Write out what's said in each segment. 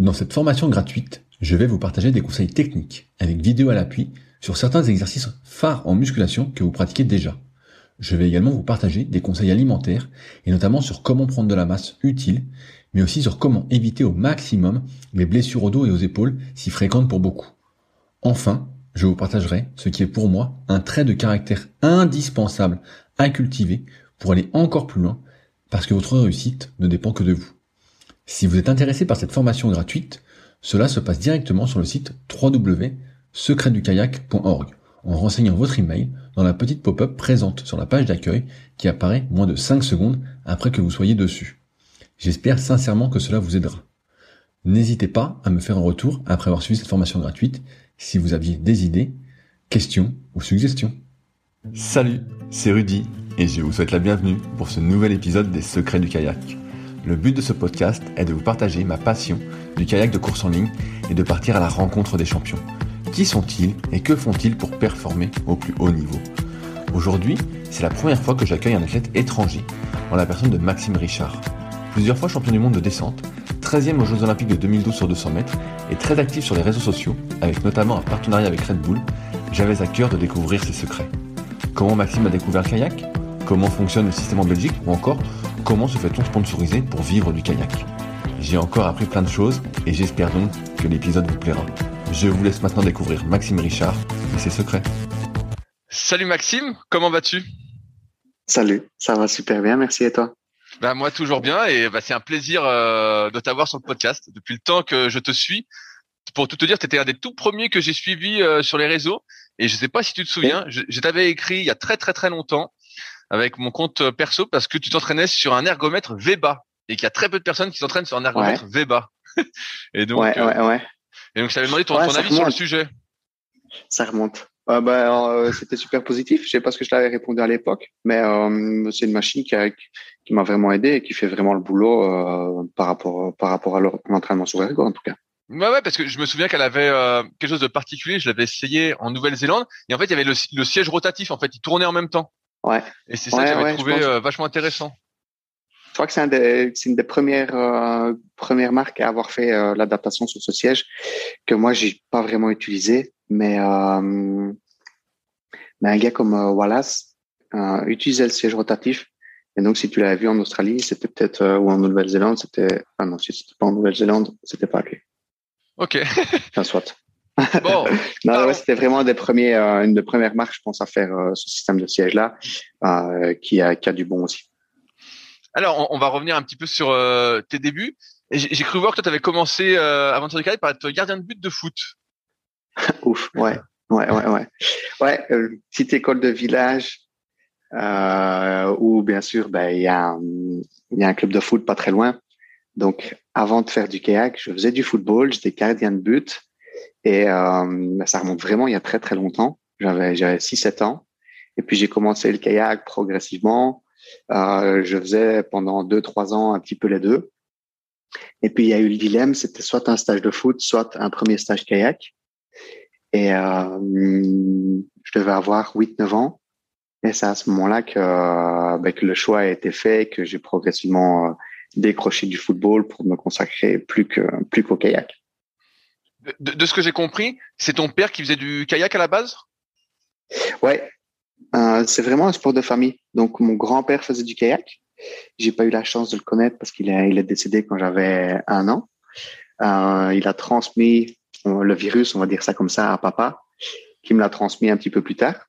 Dans cette formation gratuite, je vais vous partager des conseils techniques avec vidéo à l'appui sur certains exercices phares en musculation que vous pratiquez déjà. Je vais également vous partager des conseils alimentaires et notamment sur comment prendre de la masse utile, mais aussi sur comment éviter au maximum les blessures au dos et aux épaules si fréquentes pour beaucoup. Enfin, je vous partagerai ce qui est pour moi un trait de caractère indispensable à cultiver pour aller encore plus loin parce que votre réussite ne dépend que de vous. Si vous êtes intéressé par cette formation gratuite, cela se passe directement sur le site www.secretdukayak.org en renseignant votre email dans la petite pop-up présente sur la page d'accueil qui apparaît moins de 5 secondes après que vous soyez dessus. J'espère sincèrement que cela vous aidera. N'hésitez pas à me faire un retour après avoir suivi cette formation gratuite si vous aviez des idées, questions ou suggestions. Salut, c'est Rudy et je vous souhaite la bienvenue pour ce nouvel épisode des Secrets du kayak. Le but de ce podcast est de vous partager ma passion du kayak de course en ligne et de partir à la rencontre des champions. Qui sont-ils et que font-ils pour performer au plus haut niveau? Aujourd'hui, c'est la première fois que j'accueille un athlète étranger, en la personne de Maxime Richard. Plusieurs fois champion du monde de descente, 13e aux Jeux Olympiques de 2012 sur 200 mètres et très actif sur les réseaux sociaux, avec notamment un partenariat avec Red Bull, j'avais à cœur de découvrir ses secrets. Comment Maxime a découvert le kayak? Comment fonctionne le système en Belgique? Ou encore, comment se fait-on sponsoriser pour vivre du kayak? J'ai encore appris plein de choses et j'espère donc que l'épisode vous plaira. Je vous laisse maintenant découvrir Maxime Richard et ses secrets. Salut Maxime, comment vas-tu? Salut, ça va super bien, merci et toi? Bah, moi toujours bien et bah, c'est un plaisir euh, de t'avoir sur le podcast depuis le temps que je te suis. Pour tout te dire, tu étais un des tout premiers que j'ai suivi euh, sur les réseaux et je sais pas si tu te souviens, je, je t'avais écrit il y a très très très longtemps avec mon compte perso parce que tu t'entraînais sur un ergomètre VEBA et qu'il y a très peu de personnes qui s'entraînent sur un ergomètre ouais. VEBA. et donc ouais, ouais, ouais. Et donc, je t'avais demandé ton, ton avis sur le sujet. Ça remonte. Euh, bah, euh, c'était super positif. Je sais pas ce que je l'avais répondu à l'époque, mais euh, c'est une machine qui, a, qui m'a vraiment aidé et qui fait vraiment le boulot euh, par rapport par rapport à l'entraînement sur ergo en tout cas. Ouais, ouais, parce que je me souviens qu'elle avait euh, quelque chose de particulier. Je l'avais essayé en Nouvelle-Zélande et en fait, il y avait le, le, siège rotatif. En fait, il tournait en même temps. Ouais. Et c'est ça ouais, que j'avais ouais, trouvé euh, vachement intéressant. Je crois que c'est un une des premières euh, premières marques à avoir fait euh, l'adaptation sur ce siège que moi j'ai pas vraiment utilisé, mais euh, mais un gars comme euh, Wallace euh, utilisait le siège rotatif. Et donc si tu l'avais vu en Australie, c'était peut-être euh, ou en Nouvelle-Zélande, c'était ah non si c'était pas en Nouvelle-Zélande, c'était pas lui. Ok. enfin soit. Bon. non, ouais, c'était vraiment des premiers, une des premières marques, je pense, à faire ce système de siège là, qui a qui a du bon aussi. Alors, on, on, va revenir un petit peu sur euh, tes débuts. J'ai cru voir que toi, tu avais commencé euh, avant de carrière par être gardien de but de foot. Ouf, ouais, ouais, ouais, ouais. Ouais, euh, petite école de village euh, où, bien sûr, ben il y a il y a un club de foot pas très loin. Donc, avant de faire du kayak, je faisais du football, j'étais gardien de but et ben, ça remonte vraiment il y a très très longtemps. J'avais j'avais 6-7 ans et puis j'ai commencé le kayak progressivement. Euh, je faisais pendant deux, trois ans un petit peu les deux. Et puis il y a eu le dilemme, c'était soit un stage de foot, soit un premier stage kayak. Et euh, je devais avoir 8-9 ans. Et c'est à ce moment-là que, ben, que le choix a été fait, que j'ai progressivement décroché du football pour me consacrer plus que plus qu'au kayak. De, ce que j'ai compris, c'est ton père qui faisait du kayak à la base? Ouais, euh, c'est vraiment un sport de famille. Donc, mon grand-père faisait du kayak. J'ai pas eu la chance de le connaître parce qu'il est, il est décédé quand j'avais un an. Euh, il a transmis le virus, on va dire ça comme ça, à papa, qui me l'a transmis un petit peu plus tard.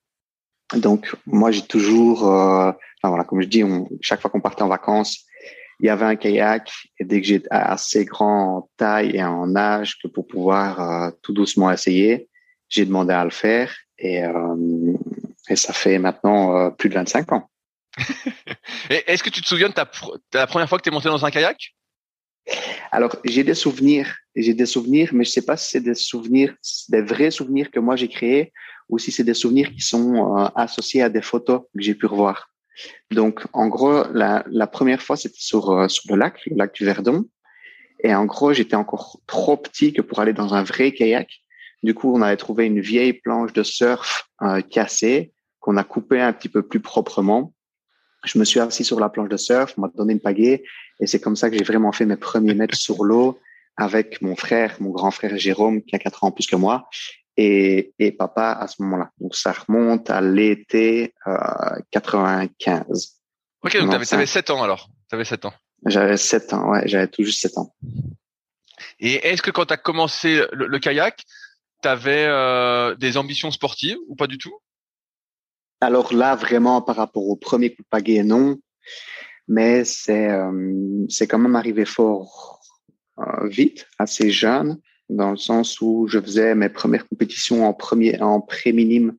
Donc, moi, j'ai toujours, euh, voilà, comme je dis, chaque fois qu'on partait en vacances, il y avait un kayak. Et dès que j'étais assez grand en taille et en âge que pour pouvoir euh, tout doucement essayer, j'ai demandé à le faire. Et euh, et ça fait maintenant euh, plus de 25 ans. Est-ce que tu te souviens de ta, ta première fois que tu es monté dans un kayak? Alors, j'ai des souvenirs, j'ai des souvenirs, mais je sais pas si c'est des souvenirs, des vrais souvenirs que moi j'ai créés ou si c'est des souvenirs qui sont euh, associés à des photos que j'ai pu revoir. Donc, en gros, la, première fois, c'était sur, euh, sur le lac, le lac du Verdon. Et en gros, j'étais encore trop petit que pour aller dans un vrai kayak. Du coup, on avait trouvé une vieille planche de surf euh, cassée qu'on a coupée un petit peu plus proprement. Je me suis assis sur la planche de surf, on m'a donné une pagaie et c'est comme ça que j'ai vraiment fait mes premiers mètres sur l'eau avec mon frère, mon grand frère Jérôme, qui a quatre ans plus que moi, et, et papa à ce moment-là. Donc ça remonte à l'été euh, 95. Ok, donc tu avais 7 ans alors. Tu avais 7 ans. J'avais 7 ans, ouais, j'avais tout juste 7 ans. Et est-ce que quand tu as commencé le, le kayak, tu avais euh, des ambitions sportives ou pas du tout? Alors là, vraiment, par rapport au premier coup de pagaie, non. Mais c'est euh, c'est quand même arrivé fort euh, vite, assez jeune, dans le sens où je faisais mes premières compétitions en premier en pré-minime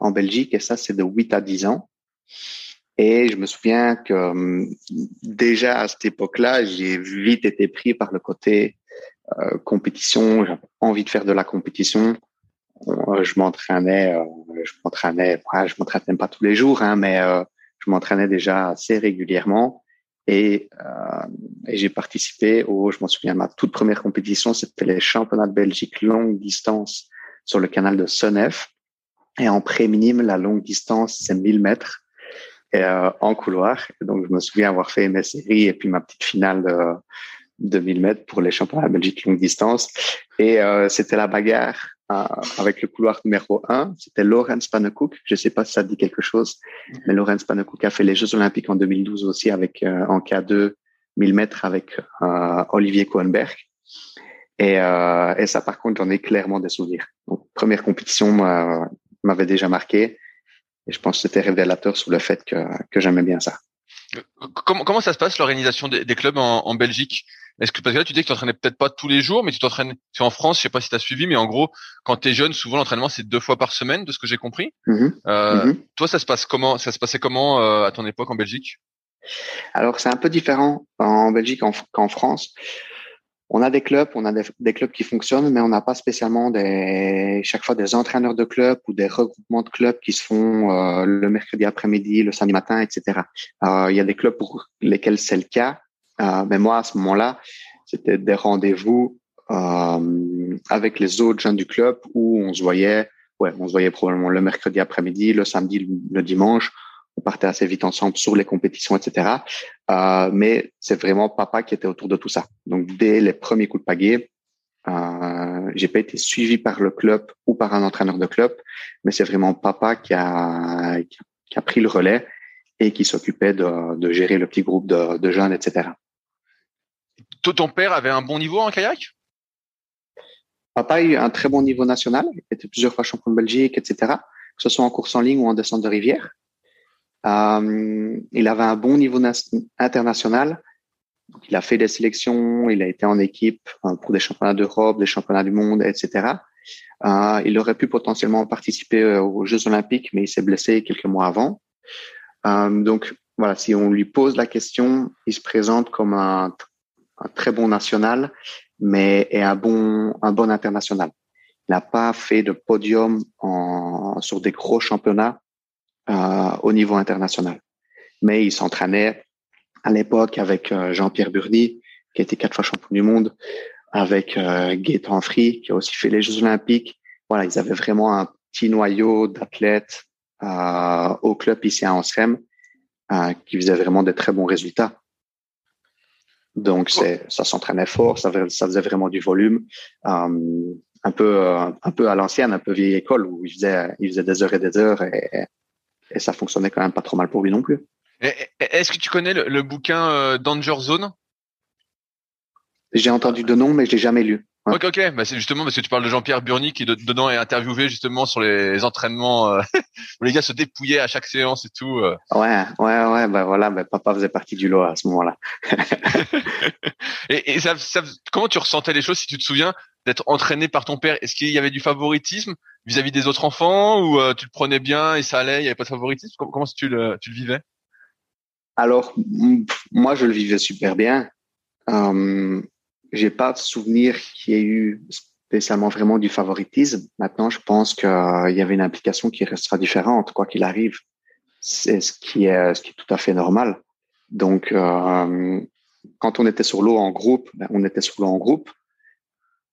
en Belgique, et ça, c'est de 8 à 10 ans. Et je me souviens que euh, déjà à cette époque-là, j'ai vite été pris par le côté euh, compétition. J'avais envie de faire de la compétition. Euh, je m'entraînais, euh, je m'entraînais, je m'entraînais pas tous les jours, hein, mais euh, je m'entraînais déjà assez régulièrement. Et, et j'ai participé au, je m'en souviens, ma toute première compétition, c'était les championnats de Belgique longue distance sur le canal de Senef. Et en pré-minime, la longue distance, c'est 1000 mètres euh, en couloir. Donc, je me souviens avoir fait mes séries et puis ma petite finale de, de 1000 mètres pour les championnats de Belgique longue distance. Et euh, c'était la bagarre euh, avec le couloir numéro 1. C'était Lorenz Panekouk. Je ne sais pas si ça dit quelque chose, mais Lorenz Panekouk a fait les Jeux Olympiques en 2012 aussi avec euh, en K2 1000 mètres avec euh, Olivier Cohenberg. Et, euh, et ça, par contre, j'en ai clairement des souvenirs. Donc, première compétition m'avait déjà marqué. Et je pense que c'était révélateur sur le fait que, que j'aimais bien ça. Comment, comment ça se passe l'organisation des, des, clubs en, en Belgique? Est-ce que parce que là tu dis que tu t'entraînais peut-être pas tous les jours, mais tu t'entraînes. C'est en France, je sais pas si tu as suivi, mais en gros, quand tu es jeune, souvent l'entraînement c'est deux fois par semaine, de ce que j'ai compris. Mmh. Euh, mmh. Toi, ça se passe comment Ça se passait comment euh, à ton époque en Belgique? Alors c'est un peu différent en Belgique qu'en France on a des clubs, on a des, des clubs qui fonctionnent, mais on n'a pas spécialement des, chaque fois des entraîneurs de clubs ou des regroupements de clubs qui se font euh, le mercredi après-midi, le samedi matin, etc. Euh, il y a des clubs pour lesquels c'est le cas, euh, mais moi à ce moment-là, c'était des rendez-vous euh, avec les autres jeunes du club où on se voyait, ouais, on se voyait probablement le mercredi après-midi, le samedi, le, dimanche on partait assez vite ensemble sur les compétitions, etc. Euh, mais c'est vraiment papa qui était autour de tout ça. Donc dès les premiers coups de pagaie, euh, j'ai pas été suivi par le club ou par un entraîneur de club, mais c'est vraiment papa qui a, qui a pris le relais et qui s'occupait de, de, gérer le petit groupe de, de jeunes, etc. Ton père avait un bon niveau en kayak? Papa a eu un très bon niveau national, il était plusieurs fois champion de Belgique, etc. Que ce soit en course en ligne ou en descente de rivière. Euh, il avait un bon niveau international. Il a fait des sélections, il a été en équipe euh, pour des championnats d'Europe, des championnats du monde, etc. Euh, il aurait pu potentiellement participer aux Jeux Olympiques, mais il s'est blessé quelques mois avant. Euh, donc voilà, si on lui pose la question, il se présente comme un, un très bon national, mais est un bon un bon international. Il n'a pas fait de podium en, sur des gros championnats euh, au niveau international. Mais il s'entraînait à l'époque avec euh, Jean-Pierre Burny, qui était quatre fois champion du monde, avec euh, Gaëtan qui a aussi fait les Jeux Olympiques. Voilà, ils avaient vraiment un petit noyau d'athlètes euh, au club ici à Ansrem euh, qui faisaient vraiment des très bons résultats. Donc, c'est, ça s'entraînait fort, ça, ça faisait vraiment du volume. Euh, un peu, un peu à l'ancienne, un peu vieille école où il faisait, il faisait des heures et des heures et, et ça fonctionnait quand même pas trop mal pour lui non plus. Est-ce que tu connais le, le bouquin euh, Danger Zone? J'ai entendu de nom, mais je l'ai jamais lu. Ouais. Ok, ok. Bah, c'est justement parce que tu parles de Jean-Pierre Burny qui de, dedans est interviewé justement sur les entraînements euh, où les gars se dépouillaient à chaque séance et tout. Euh. Ouais, ouais, ouais. Bah voilà, bah, papa faisait partie du lot à ce moment-là. et, et ça, ça, comment tu ressentais les choses si tu te souviens d'être entraîné par ton père? Est-ce qu'il y avait du favoritisme vis-à-vis -vis des autres enfants ou euh, tu le prenais bien et ça allait, il y avait pas de favoritisme? Comment, comment tu le, tu le vivais? Alors moi je le vivais super bien. Euh, j'ai pas de souvenir qu'il y ait eu spécialement vraiment du favoritisme. Maintenant, je pense qu'il y avait une implication qui restera différente, quoi qu'il arrive. C'est ce qui est, ce qui est tout à fait normal. Donc, euh, quand on était sur l'eau en groupe, ben, on était sur l'eau en groupe.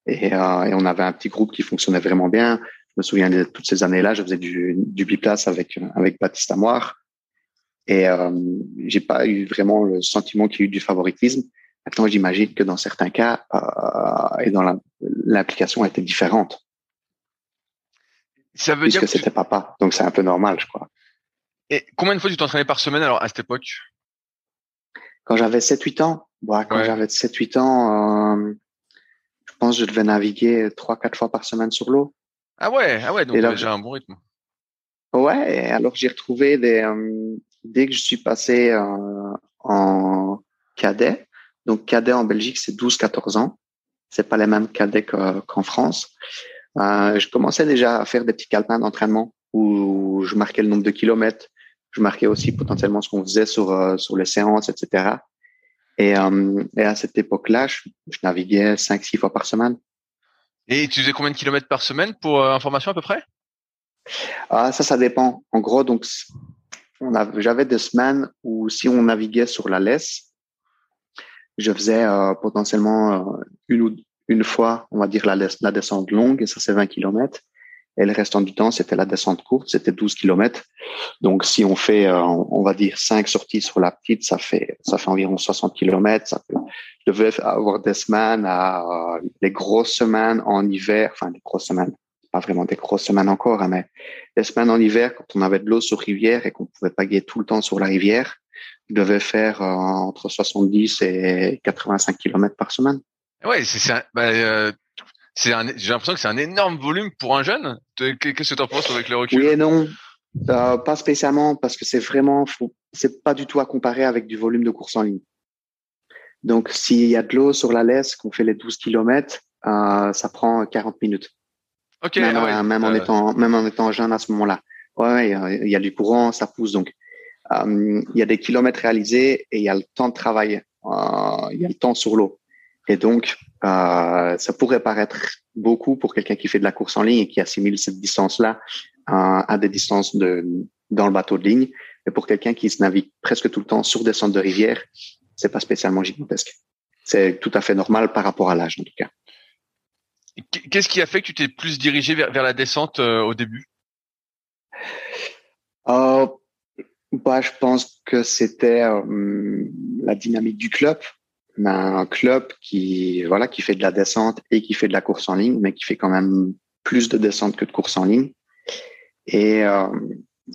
Et, euh, et, on avait un petit groupe qui fonctionnait vraiment bien. Je me souviens de toutes ces années-là, je faisais du, du biplace avec, avec Baptiste Amoir. Et euh, j'ai pas eu vraiment le sentiment qu'il y a eu du favoritisme. Maintenant, j'imagine que dans certains cas, euh, et dans l'implication était différente. Ça veut puisque dire que c'était papa. Donc c'est un peu normal, je crois. Et combien de fois tu t'entraînais par semaine alors à cette époque? Quand j'avais 7-8 ans, ouais, quand Ouais. j'avais 7-8 ans, euh, je pense que je devais naviguer 3-4 fois par semaine sur l'eau. Ah ouais, ah ouais, donc là, déjà un bon rythme. Ouais, alors j'ai retrouvé des euh, dès que je suis passé euh, en cadet. Donc cadet en Belgique, c'est 12-14 ans. C'est pas les mêmes cadets que- qu'en France. Euh, je commençais déjà à faire des petits calepins d'entraînement où je marquais le nombre de kilomètres. Je marquais aussi potentiellement ce qu'on faisait sur euh, sur les séances, etc. Et, euh, et à cette époque-là, je, je naviguais 5-6 fois par semaine. Et tu faisais combien de kilomètres par semaine pour information à peu près? Ah, ça, ça dépend. En gros, donc, j'avais des semaines où si on naviguait sur la laisse, je faisais euh, potentiellement euh, une ou une fois, on va dire la, la descente longue, et ça c'est 20 kilomètres. Et le restant du temps, c'était la descente courte, c'était 12 kilomètres. Donc, si on fait, euh, on va dire, cinq sorties sur la petite, ça fait, ça fait environ 60 kilomètres. Ça peut, je devais avoir des semaines à, euh, les grosses semaines en hiver, enfin, les grosses semaines, pas vraiment des grosses semaines encore, hein, mais les semaines en hiver, quand on avait de l'eau sur rivière et qu'on pouvait pas guider tout le temps sur la rivière, je devais faire euh, entre 70 et 85 kilomètres par semaine. Ouais, c'est un, bah, euh, c'est un- j'ai l'impression que c'est un énorme volume pour un jeune. Qu'est-ce que tu en penses avec le recul? Oui et non, Euh, pas spécialement parce que c'est vraiment, c'est pas du tout à comparer avec du volume de course en ligne. Donc, s'il y a de l'eau sur la laisse, qu'on fait les 12 kilomètres, euh, ça prend 40 minutes. Ok, même, ah ouais, euh, même en étant même en étant jeune à ce moment-là. Ouais, il y a du courant, ça pousse donc. Euh, il y a des kilomètres réalisés et il y a le temps de travail. Euh, il y a le temps sur l'eau. Et donc, euh, ça pourrait paraître beaucoup pour quelqu'un qui fait de la course en ligne et qui assimile cette distance-là à, à des distances de dans le bateau de ligne. Mais pour quelqu'un qui se navigue presque tout le temps sur des centres de rivière, c'est pas spécialement gigantesque. C'est tout à fait normal par rapport à l'âge en tout cas. Qu'est-ce qui a fait que tu t'es plus dirigé vers, vers la descente euh, au début? Euh, bah, je pense que c'était euh, la dynamique du club. On a un club qui voilà qui fait de la descente et qui fait de la course en ligne, mais qui fait quand même plus de descente que de course en ligne. Et euh,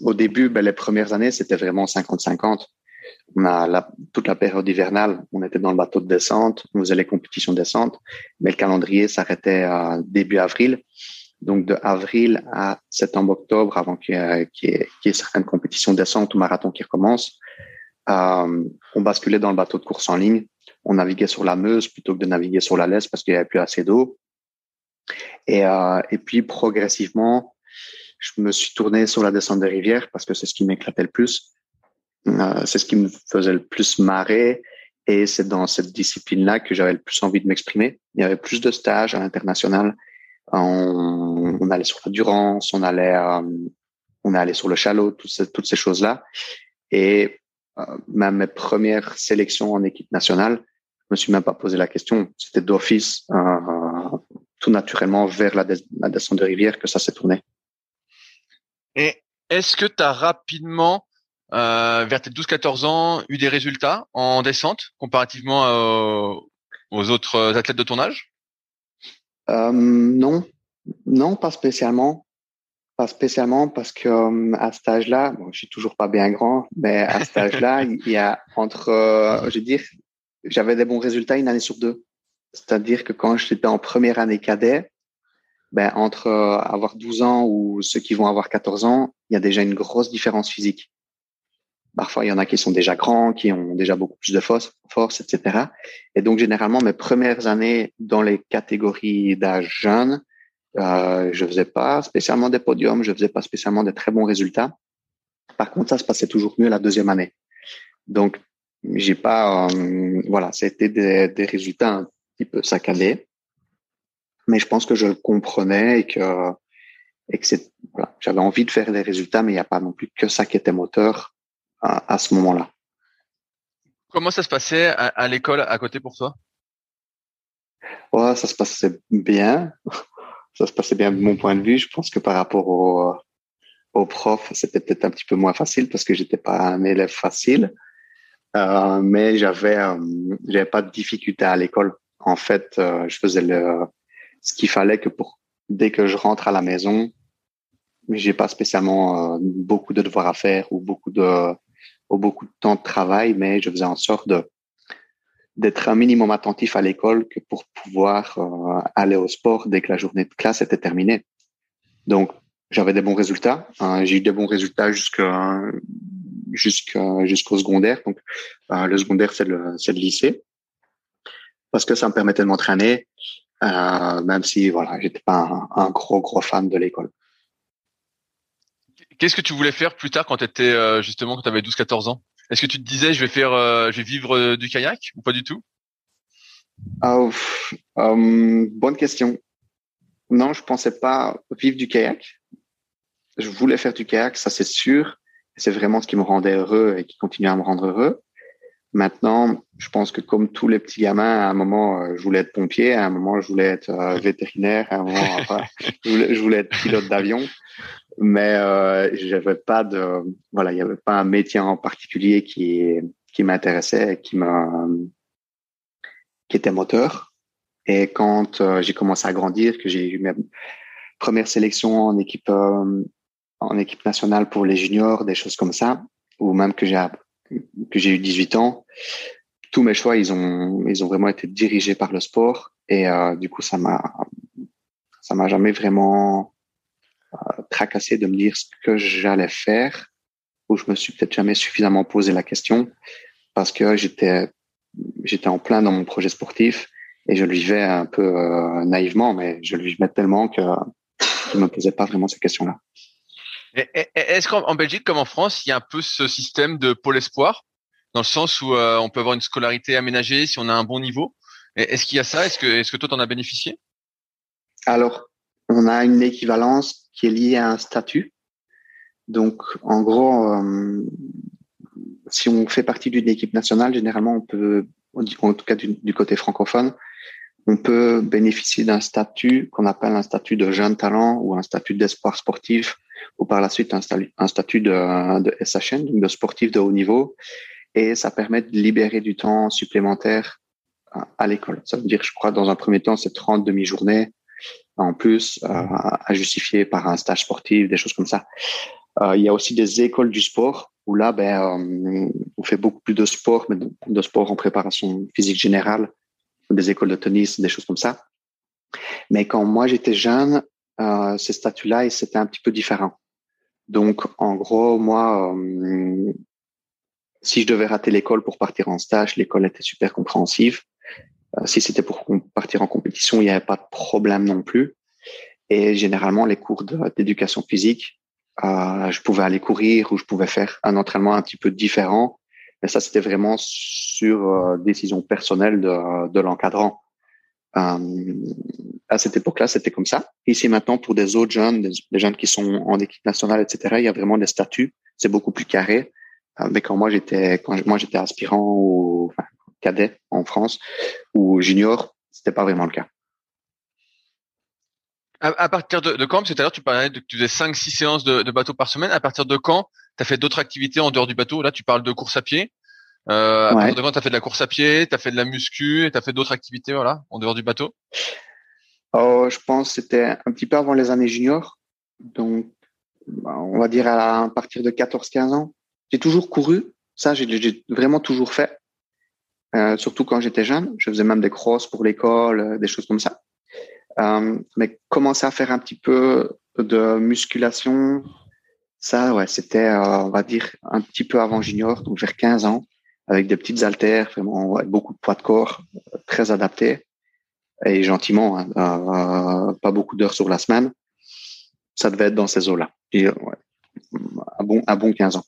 au début, ben, les premières années, c'était vraiment 50-50. On a la, toute la période hivernale, on était dans le bateau de descente, on faisait les compétitions de descente, mais le calendrier s'arrêtait à début avril. Donc de avril à septembre-octobre, avant qu'il y, ait, certaines compétitions de descente ou marathon qui recommencent, euh, on basculait dans le bateau de course en ligne. On naviguait sur la Meuse plutôt que de naviguer sur la Lesse parce qu'il n'y avait plus assez d'eau. Et, euh, et puis progressivement, je me suis tourné sur la descente des rivières parce que c'est ce qui m'éclatait le plus. Euh, c'est ce qui me faisait le plus marrer. Et c'est dans cette discipline-là que j'avais le plus envie de m'exprimer. Il y avait plus de stages à l'international. On, on allait sur la Durance, on allait, euh, on sur le Chalot, toutes ces, toutes ces choses-là. Et euh, même mes premières sélections en équipe nationale, je me suis même pas posé la question. C'était d'office, euh, tout naturellement vers la, des- la descente de rivière que ça s'est tourné. Et est-ce que tu as rapidement, vers tes 12-14 ans, eu des résultats en descente comparativement aux autres athlètes de ton âge Euh, non, non, pas spécialement. Pas spécialement parce que euh, à cet âge-là, bon, je suis toujours pas bien grand, mais à cet âge-là, il y a entre, euh, je veux dire, j'avais des bons résultats une année sur deux. C'est-à-dire que quand j'étais en première année cadet, ben entre euh, avoir 12 ans ou ceux qui vont avoir 14 ans, il y a déjà une grosse différence physique. Parfois, il y en a qui sont déjà grands, qui ont déjà beaucoup plus de force, force etc. Et donc, généralement, mes premières années dans les catégories d'âge jeune, euh, je faisais pas spécialement des podiums, je faisais pas spécialement des très bons résultats. Par contre, ça se passait toujours mieux la deuxième année. Donc, j'ai pas, euh, voilà, c'était des, des résultats petit peu saccadé. Mais je pense que je le comprenais et que, et que c'est, voilà, j'avais envie de faire des résultats, mais il n'y a pas non plus que ça qui était moteur à, à ce moment-là. Comment ça se passait à, à l'école à côté pour toi? Ouais, ça se passait bien. Ça se passait bien de mon point de vue. Je pense que par rapport au, au prof, c'était peut-être un petit peu moins facile parce que j'étais pas un élève facile. Euh, mais j'avais, euh, j'avais pas de difficulté à l'école. En fait, euh, je faisais le, ce qu'il fallait que pour dès que je rentre à la maison, j'ai pas spécialement euh, beaucoup de devoirs à faire ou beaucoup de ou beaucoup de temps de travail, mais je faisais en sorte de d'être un minimum attentif à l'école que pour pouvoir euh, aller au sport dès que la journée de classe était terminée. Donc, j'avais des bons résultats. Hein, j'ai eu des bons résultats jusqu'à jusqu'au secondaire. Donc, euh, le secondaire, c'est le, le lycée. Parce que ça me permettait de m'entraîner, euh, même si, voilà, j'étais pas un, un, gros, gros fan de l'école. Qu'est-ce que tu voulais faire plus tard quand tu étais, justement, quand tu avais 12-14 ans? Est-ce que tu te disais, je vais faire, euh, je vais vivre euh, du kayak ou pas du tout? Oh, Bonne question. Non, je pensais pas vivre du kayak. Je voulais faire du kayak, ça c'est sûr. C'est vraiment ce qui me rendait heureux et qui continue à me rendre heureux. Maintenant, je pense que comme tous les petits gamins, à un moment, euh, je voulais être pompier, à un moment, je voulais être euh, vétérinaire, à un moment, enfin, je voulais être pilote d'avion mais euh, j'avais pas de voilà il y avait pas un métier en particulier qui qui m'intéressait qui m'a qui était moteur. Et quand euh, j'ai commencé à grandir que j'ai eu mes premières sélections en équipe euh, en équipe nationale pour les juniors des choses comme ça ou même que j'ai que j'ai eu 18 ans tous mes choix ils ont ils ont vraiment été dirigés par le sport. Et euh, du coup ça m'a ça m'a jamais vraiment tracassé de me dire ce que j'allais faire, où je me suis peut-être jamais suffisamment posé la question parce que j'étais j'étais en plein dans mon projet sportif et je le vivais un peu euh, naïvement, mais je le vivais tellement que je me posais pas vraiment ces questions-là. Est-ce qu'en Belgique comme en France, il y a un peu ce système de pôle espoir, dans le sens où euh, on peut avoir une scolarité aménagée si on a un bon niveau? Est-ce qu'il y a ça? Est-ce que, est-ce que toi t'en as bénéficié? Alors, on a une équivalence qui est lié à un statut. Donc, en gros, euh, si on fait partie d'une équipe nationale, généralement, on peut, en tout cas du, côté francophone, on peut bénéficier d'un statut qu'on appelle un statut de jeune talent ou un statut d'espoir sportif ou par la suite un, statut de, de SHN, donc de sportif de haut niveau. Et ça permet de libérer du temps supplémentaire à, à l'école. Ça veut dire, je crois, dans un premier temps, c'est 30 demi-journées en plus euh, à justifier par un stage sportif, des choses comme ça. Euh, il y a aussi des écoles du sport où là, ben, euh, on fait beaucoup plus de sport, mais de, sport en préparation physique générale, des écoles de tennis, des choses comme ça. Mais quand moi j'étais jeune, ces statuts-là, c'était un petit peu différent. Donc, en gros, moi, si je devais rater l'école pour partir en stage, l'école était super compréhensive. Euh, si c'était pour partir en compétition, il n'y avait pas de problème non plus. Et généralement, les cours d'éducation physique, euh, je pouvais aller courir ou je pouvais faire un entraînement un petit peu différent. Mais ça, c'était vraiment sur euh, décision personnelle de, de l'encadrant. À cette époque-là, c'était comme ça. Ici maintenant, pour des autres jeunes, des, des, jeunes qui sont en équipe nationale, etc., il y a vraiment des statuts. C'est beaucoup plus carré. Mais quand moi j'étais, quand moi j'étais aspirant ou enfin, cadet en France ou junior, c'était pas vraiment le cas. À, partir de, de quand l'heure, tu parlais de que tu faisais 5-6 séances de, de, bateau par semaine. À partir de quand tu as fait d'autres activités en dehors du bateau? Là, tu parles de course à pied. Euh, à ouais. partir de quand tu as fait de la course à pied, tu as fait de la muscu, tu as fait d'autres activités voilà, en dehors du bateau? Oh, Je pense que c'était un petit peu avant les années juniors. Donc, on va dire à, partir de 14-15 ans. J'ai toujours couru. Ça, j'ai vraiment toujours fait. Euh, surtout quand j'étais jeune. Je faisais même des crosses pour l'école, euh, des choses comme ça. Euh, mais commencer à faire un petit peu de musculation, ça, ouais, c'était, on va dire, un petit peu avant junior, donc vers 15 ans, avec des petites haltères, vraiment ouais, beaucoup de poids de corps, très adaptés et gentiment, hein, pas beaucoup d'heures sur la semaine. Ça devait être dans ces eaux-là. Ouais, un bon, un bon 15 ans.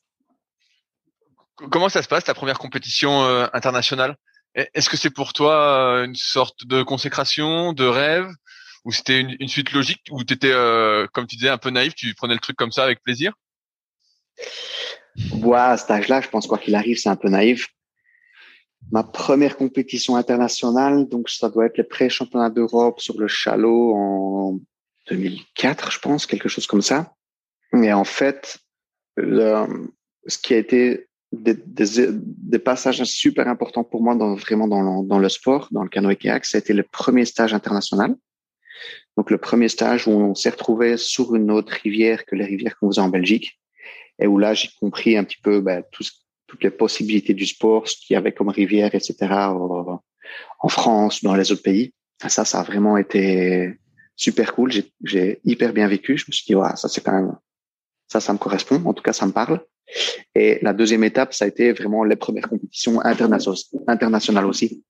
Comment ça se passe ta première compétition euh, internationale? Est-ce que c'est pour toi une sorte de consécration, de rêve, ou c'était une, suite logique, ou t'étais, euh, comme tu disais, un peu naïf, tu prenais le truc comme ça avec plaisir? Ouais, à cet âge-là, je pense quoi qu'il arrive, c'est un peu naïf. Ma première compétition internationale, donc ça doit être les pré-championnats d'Europe sur le chalot en 2004, je pense, quelque chose comme ça. Et en fait, le, ce qui a été des, des, des, passages super importants pour moi dans vraiment dans le, dans le sport, dans le canoë-kayak, ça a été le premier stage international. Donc le premier stage où on s'est retrouvé sur une autre rivière que les rivières qu'on faisait en Belgique, et où là j'ai compris un petit peu ben, tout, toutes les possibilités du sport, ce qu'il y avait comme rivière, etc. en France, dans les autres pays. ça, ça a vraiment été super cool. J'ai hyper bien vécu. Je me suis dit, ouais, ça c'est quand même, ça, ça me correspond. En tout cas, ça me parle. Et la deuxième étape, ça a été vraiment les premières compétitions internationales aussi,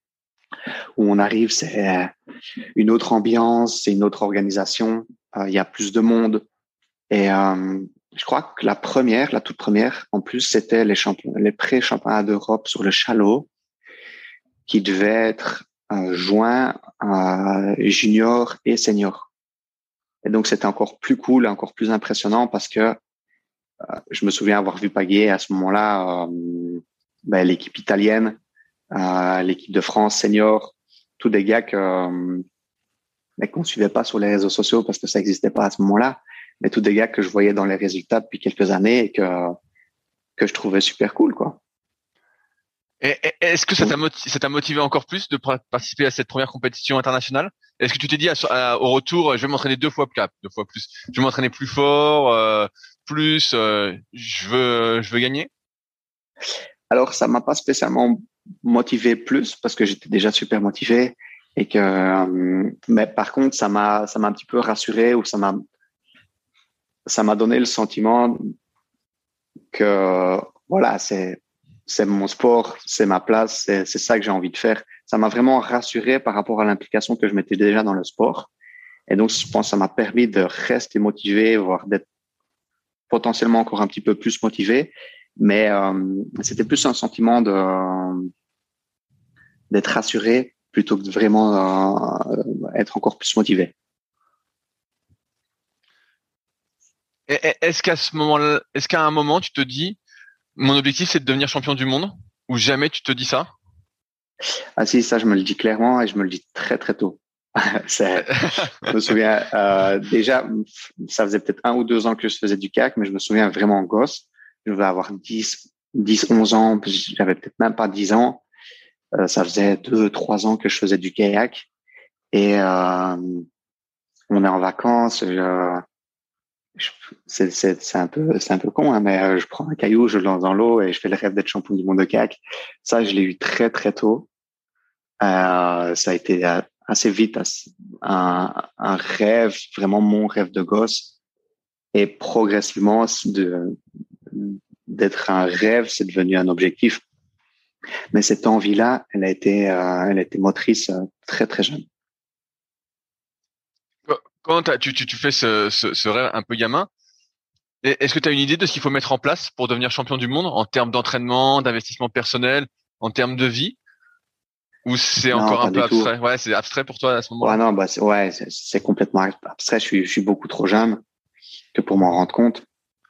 où on arrive, c'est une autre ambiance, c'est une autre organisation, euh, il y a plus de monde. Et euh, je crois que la première, la toute première, en plus, c'était les les pré-championnats d'Europe sur le chalot, qui devaient être euh, joints à junior et senior. Et donc, c'était encore plus cool, encore plus impressionnant parce que euh, je me souviens avoir vu Pagay à ce moment-là, euh, ben, l'équipe italienne, euh, l'équipe de France senior, tous des gars que ben, qu'on suivait pas sur les réseaux sociaux parce que ça n'existait pas à ce moment-là, mais tous des gars que je voyais dans les résultats depuis quelques années et que que je trouvais super cool, quoi. Est-ce que ça t'a motivé, motivé encore plus de participer à cette première compétition internationale? Est-ce que tu t'es dit au retour, je vais m'entraîner deux fois plus, deux fois plus, je vais m'entraîner plus fort, euh, plus, euh, je veux, je veux gagner? Alors, ça m'a pas spécialement motivé plus parce que j'étais déjà super motivé et que, euh, mais par contre, ça m'a, ça m'a un petit peu rassuré ou ça m'a, ça m'a donné le sentiment que voilà, c'est c'est mon sport, c'est ma place, c'est ça que j'ai envie de faire. Ça m'a vraiment rassuré par rapport à l'implication que je mettais déjà dans le sport. Et donc, je pense que ça m'a permis de rester motivé, voire d'être potentiellement encore un petit peu plus motivé. Mais euh, c'était plus un sentiment de d'être rassuré plutôt que de vraiment euh, être encore plus motivé. Est-ce qu'à ce moment-là, est-ce qu'à un moment tu te dis, mon objectif c'est de devenir champion du monde, ou jamais tu te dis ça? Ah si, ça je me le dis clairement et je me le dis très très tôt. je me souviens euh, déjà, ça faisait peut-être un ou deux ans que je faisais du kayak, mais je me souviens vraiment gosse. Je devais avoir 10, 10, 11 ans, j'avais peut-être même pas 10 ans. Euh, ça faisait deux, trois ans que je faisais du kayak. Et euh, on est en vacances. Je, c'est, un peu, c'est un peu con, hein, mais euh, je prends un caillou, je le lance dans l'eau et je fais le rêve d'être champion du monde de kayak. Ça, je l'ai eu très très tôt. Euh, ça a été euh, assez vite un, un rêve, vraiment mon rêve de gosse. Et progressivement, de, d'être un rêve, c'est devenu un objectif. Mais cette envie-là, elle a été, euh, elle a été motrice très très jeune. Quand tu, tu, tu, fais ce, ce, ce, rêve un peu gamin, est-ce que tu as une idée de ce qu'il faut mettre en place pour devenir champion du monde en termes d'entraînement, d'investissement personnel, en termes de vie? Ou c'est encore un peu abstrait? Ouais, c'est abstrait pour toi à ce moment. Ouais, non, bah ouais, c'est complètement abstrait. Je suis, je suis beaucoup trop jeune que pour m'en rendre compte.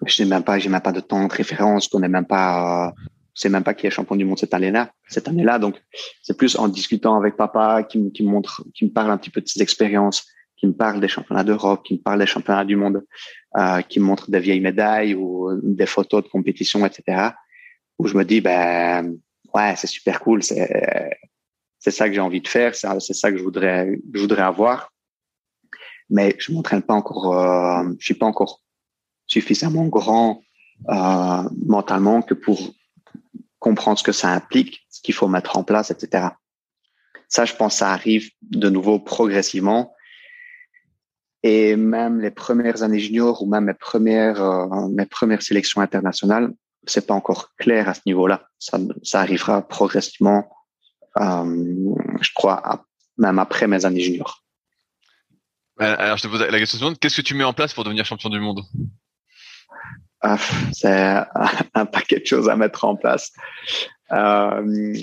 Je n'ai même pas, j'ai même pas de temps de référence. Je connais même pas, euh, c'est même pas qui est champion du monde cette année-là. Cette année-là, donc c'est plus en discutant avec papa qui me, qui me montre, qui me parle un petit peu de ses expériences, qui me parle des championnats d'Europe, qui me parle des championnats du monde, euh, qui me montre des vieilles médailles ou des photos de compétition, etc. Où je me dis, ben ouais, c'est super cool, c'est c'est ça que j'ai envie de faire, c'est ça que je voudrais, je voudrais avoir. Mais je m'entraîne pas encore, euh, je suis pas encore suffisamment grand euh, mentalement que pour comprendre ce que ça implique, ce qu'il faut mettre en place, etc. Ça, je pense, ça arrive de nouveau progressivement. Et même les premières années juniors ou même mes premières, euh, mes premières sélections internationales, c'est pas encore clair à ce niveau-là. Ça, ça arrivera progressivement euh, je crois, même après mes années juniors. Alors, je te pose la question suivante. Qu'est-ce que tu mets en place pour devenir champion du monde? Ah, C'est un paquet de choses à mettre en place. Euh,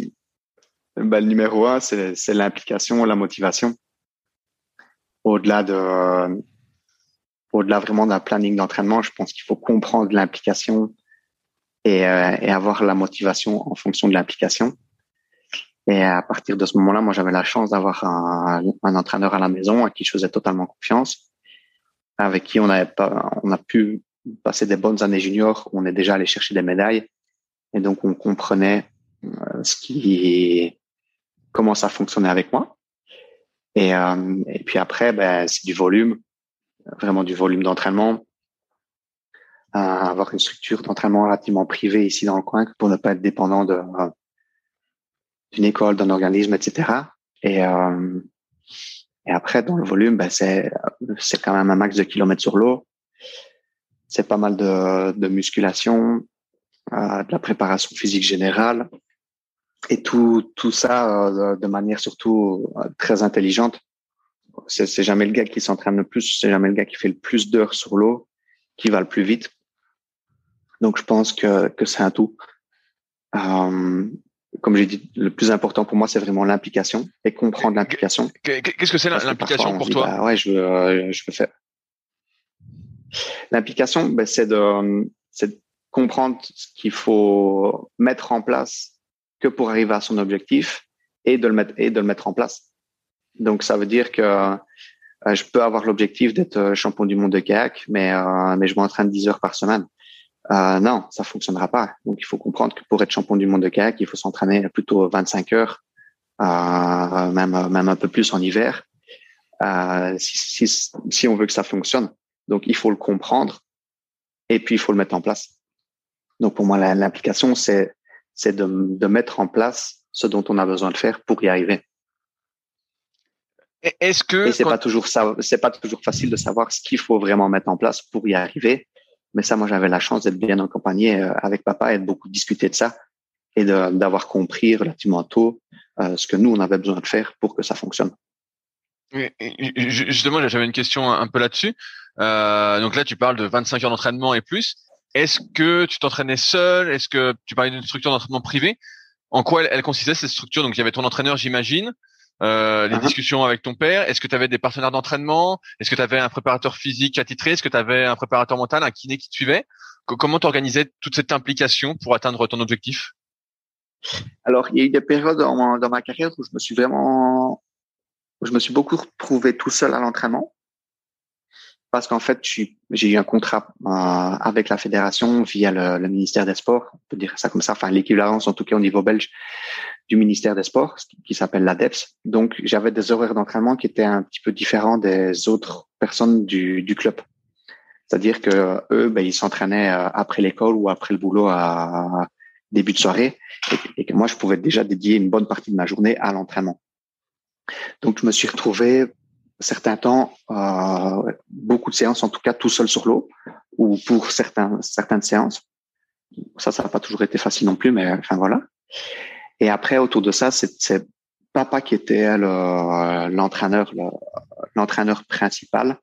bah, le numéro un, c'est l'implication, la motivation. Au-delà de, au-delà vraiment d'un planning d'entraînement, je pense qu'il faut comprendre l'implication et, euh, et, avoir la motivation en fonction de l'implication. Et à partir de ce moment-là, moi, j'avais la chance d'avoir un, un, entraîneur à la maison à qui je faisais totalement confiance, avec qui on avait pas, on a pu passer des bonnes années juniors. On est déjà allé chercher des médailles, et donc on comprenait euh, ce qui, comment ça fonctionnait avec moi. Et, euh, et puis après, ben, c'est du volume, vraiment du volume d'entraînement. Euh, avoir une structure d'entraînement relativement privée ici dans le coin pour ne pas être dépendant de d'une école, d'un organisme, etc. Et, euh, et après, dans le volume, ben, c'est c'est quand même un max de kilomètres sur l'eau. C'est pas mal de, de musculation, euh, de la préparation physique générale, et tout tout ça euh, de manière surtout euh, très intelligente. C'est, c'est jamais le gars qui s'entraîne le plus, c'est jamais le gars qui fait le plus d'heures sur l'eau qui va le plus vite. Donc je pense que que c'est un tout. Euh, comme j'ai dit, le plus important pour moi, c'est vraiment l'implication et comprendre l'implication. Qu'est-ce que c'est l'implication pour toi? bah, Ouais, je veux, euh, je veux faire. L'implication, ben, c'est de, c'est de comprendre ce qu'il faut mettre en place que pour arriver à son objectif et de le mettre et de le mettre en place. Donc ça veut dire que euh, je peux avoir l'objectif d'être euh, champion du monde de kayak, mais euh, mais je m'entraîne 10 heures par semaine. Non, ça fonctionnera pas. Donc il faut comprendre que pour être champion du monde de kayak, il faut s'entraîner plutôt 25 heures, même même un peu plus en hiver, si, si on veut que ça fonctionne. Donc il faut le comprendre et puis il faut le mettre en place. Donc pour moi l'implication c'est c'est de, de mettre en place ce dont on a besoin de faire pour y arriver. Est-ce que et c'est pas toujours ça, c'est pas toujours facile de savoir ce qu'il faut vraiment mettre en place pour y arriver. Mais ça, moi, j'avais la chance d'être bien accompagné euh, avec papa et de beaucoup discuter de ça et d'avoir compris relativement tôt euh, ce que nous on avait besoin de faire pour que ça fonctionne. Justement, j'avais une question un peu là-dessus. Euh, donc là, tu parles de 25 heures d'entraînement et plus. Est-ce que tu t'entraînais seul? Est-ce que tu parlais d'une structure d'entraînement privée En quoi elle, elle, consistait cette structure? Donc il y avait ton entraîneur, j'imagine, euh, les uh -huh. discussions avec ton père. Est-ce que tu avais des partenaires d'entraînement? Est-ce que tu avais un préparateur physique attitré? Est-ce que tu avais un préparateur mental, un kiné qui te suivait? Comment tu organisais toute cette implication pour atteindre ton objectif? Alors il y a eu des périodes dans, dans ma carrière où je me suis vraiment, où je me suis beaucoup retrouvé tout seul à l'entraînement parce qu'en fait, j'ai eu un contrat euh, avec la fédération via le, le, ministère des Sports, on peut dire ça comme ça, enfin l'équivalence en tout cas au niveau belge du ministère des Sports, qui s'appelle l'ADEPS. Donc j'avais des horaires d'entraînement qui étaient un petit peu différents des autres personnes du, du club. C'est-à-dire que eux, ben, ils s'entraînaient euh, après l'école ou après le boulot à début de soirée, et, et que moi, je pouvais déjà dédier une bonne partie de ma journée à l'entraînement. Donc je me suis retrouvé certains temps, euh, beaucoup de séances, en tout cas tout seul sur l'eau, ou pour certains, certaines séances. Ça, ça n'a pas toujours été facile non plus, mais enfin voilà. Et après, autour de ça, c'est papa qui était l'entraîneur, l'entraîneur principal.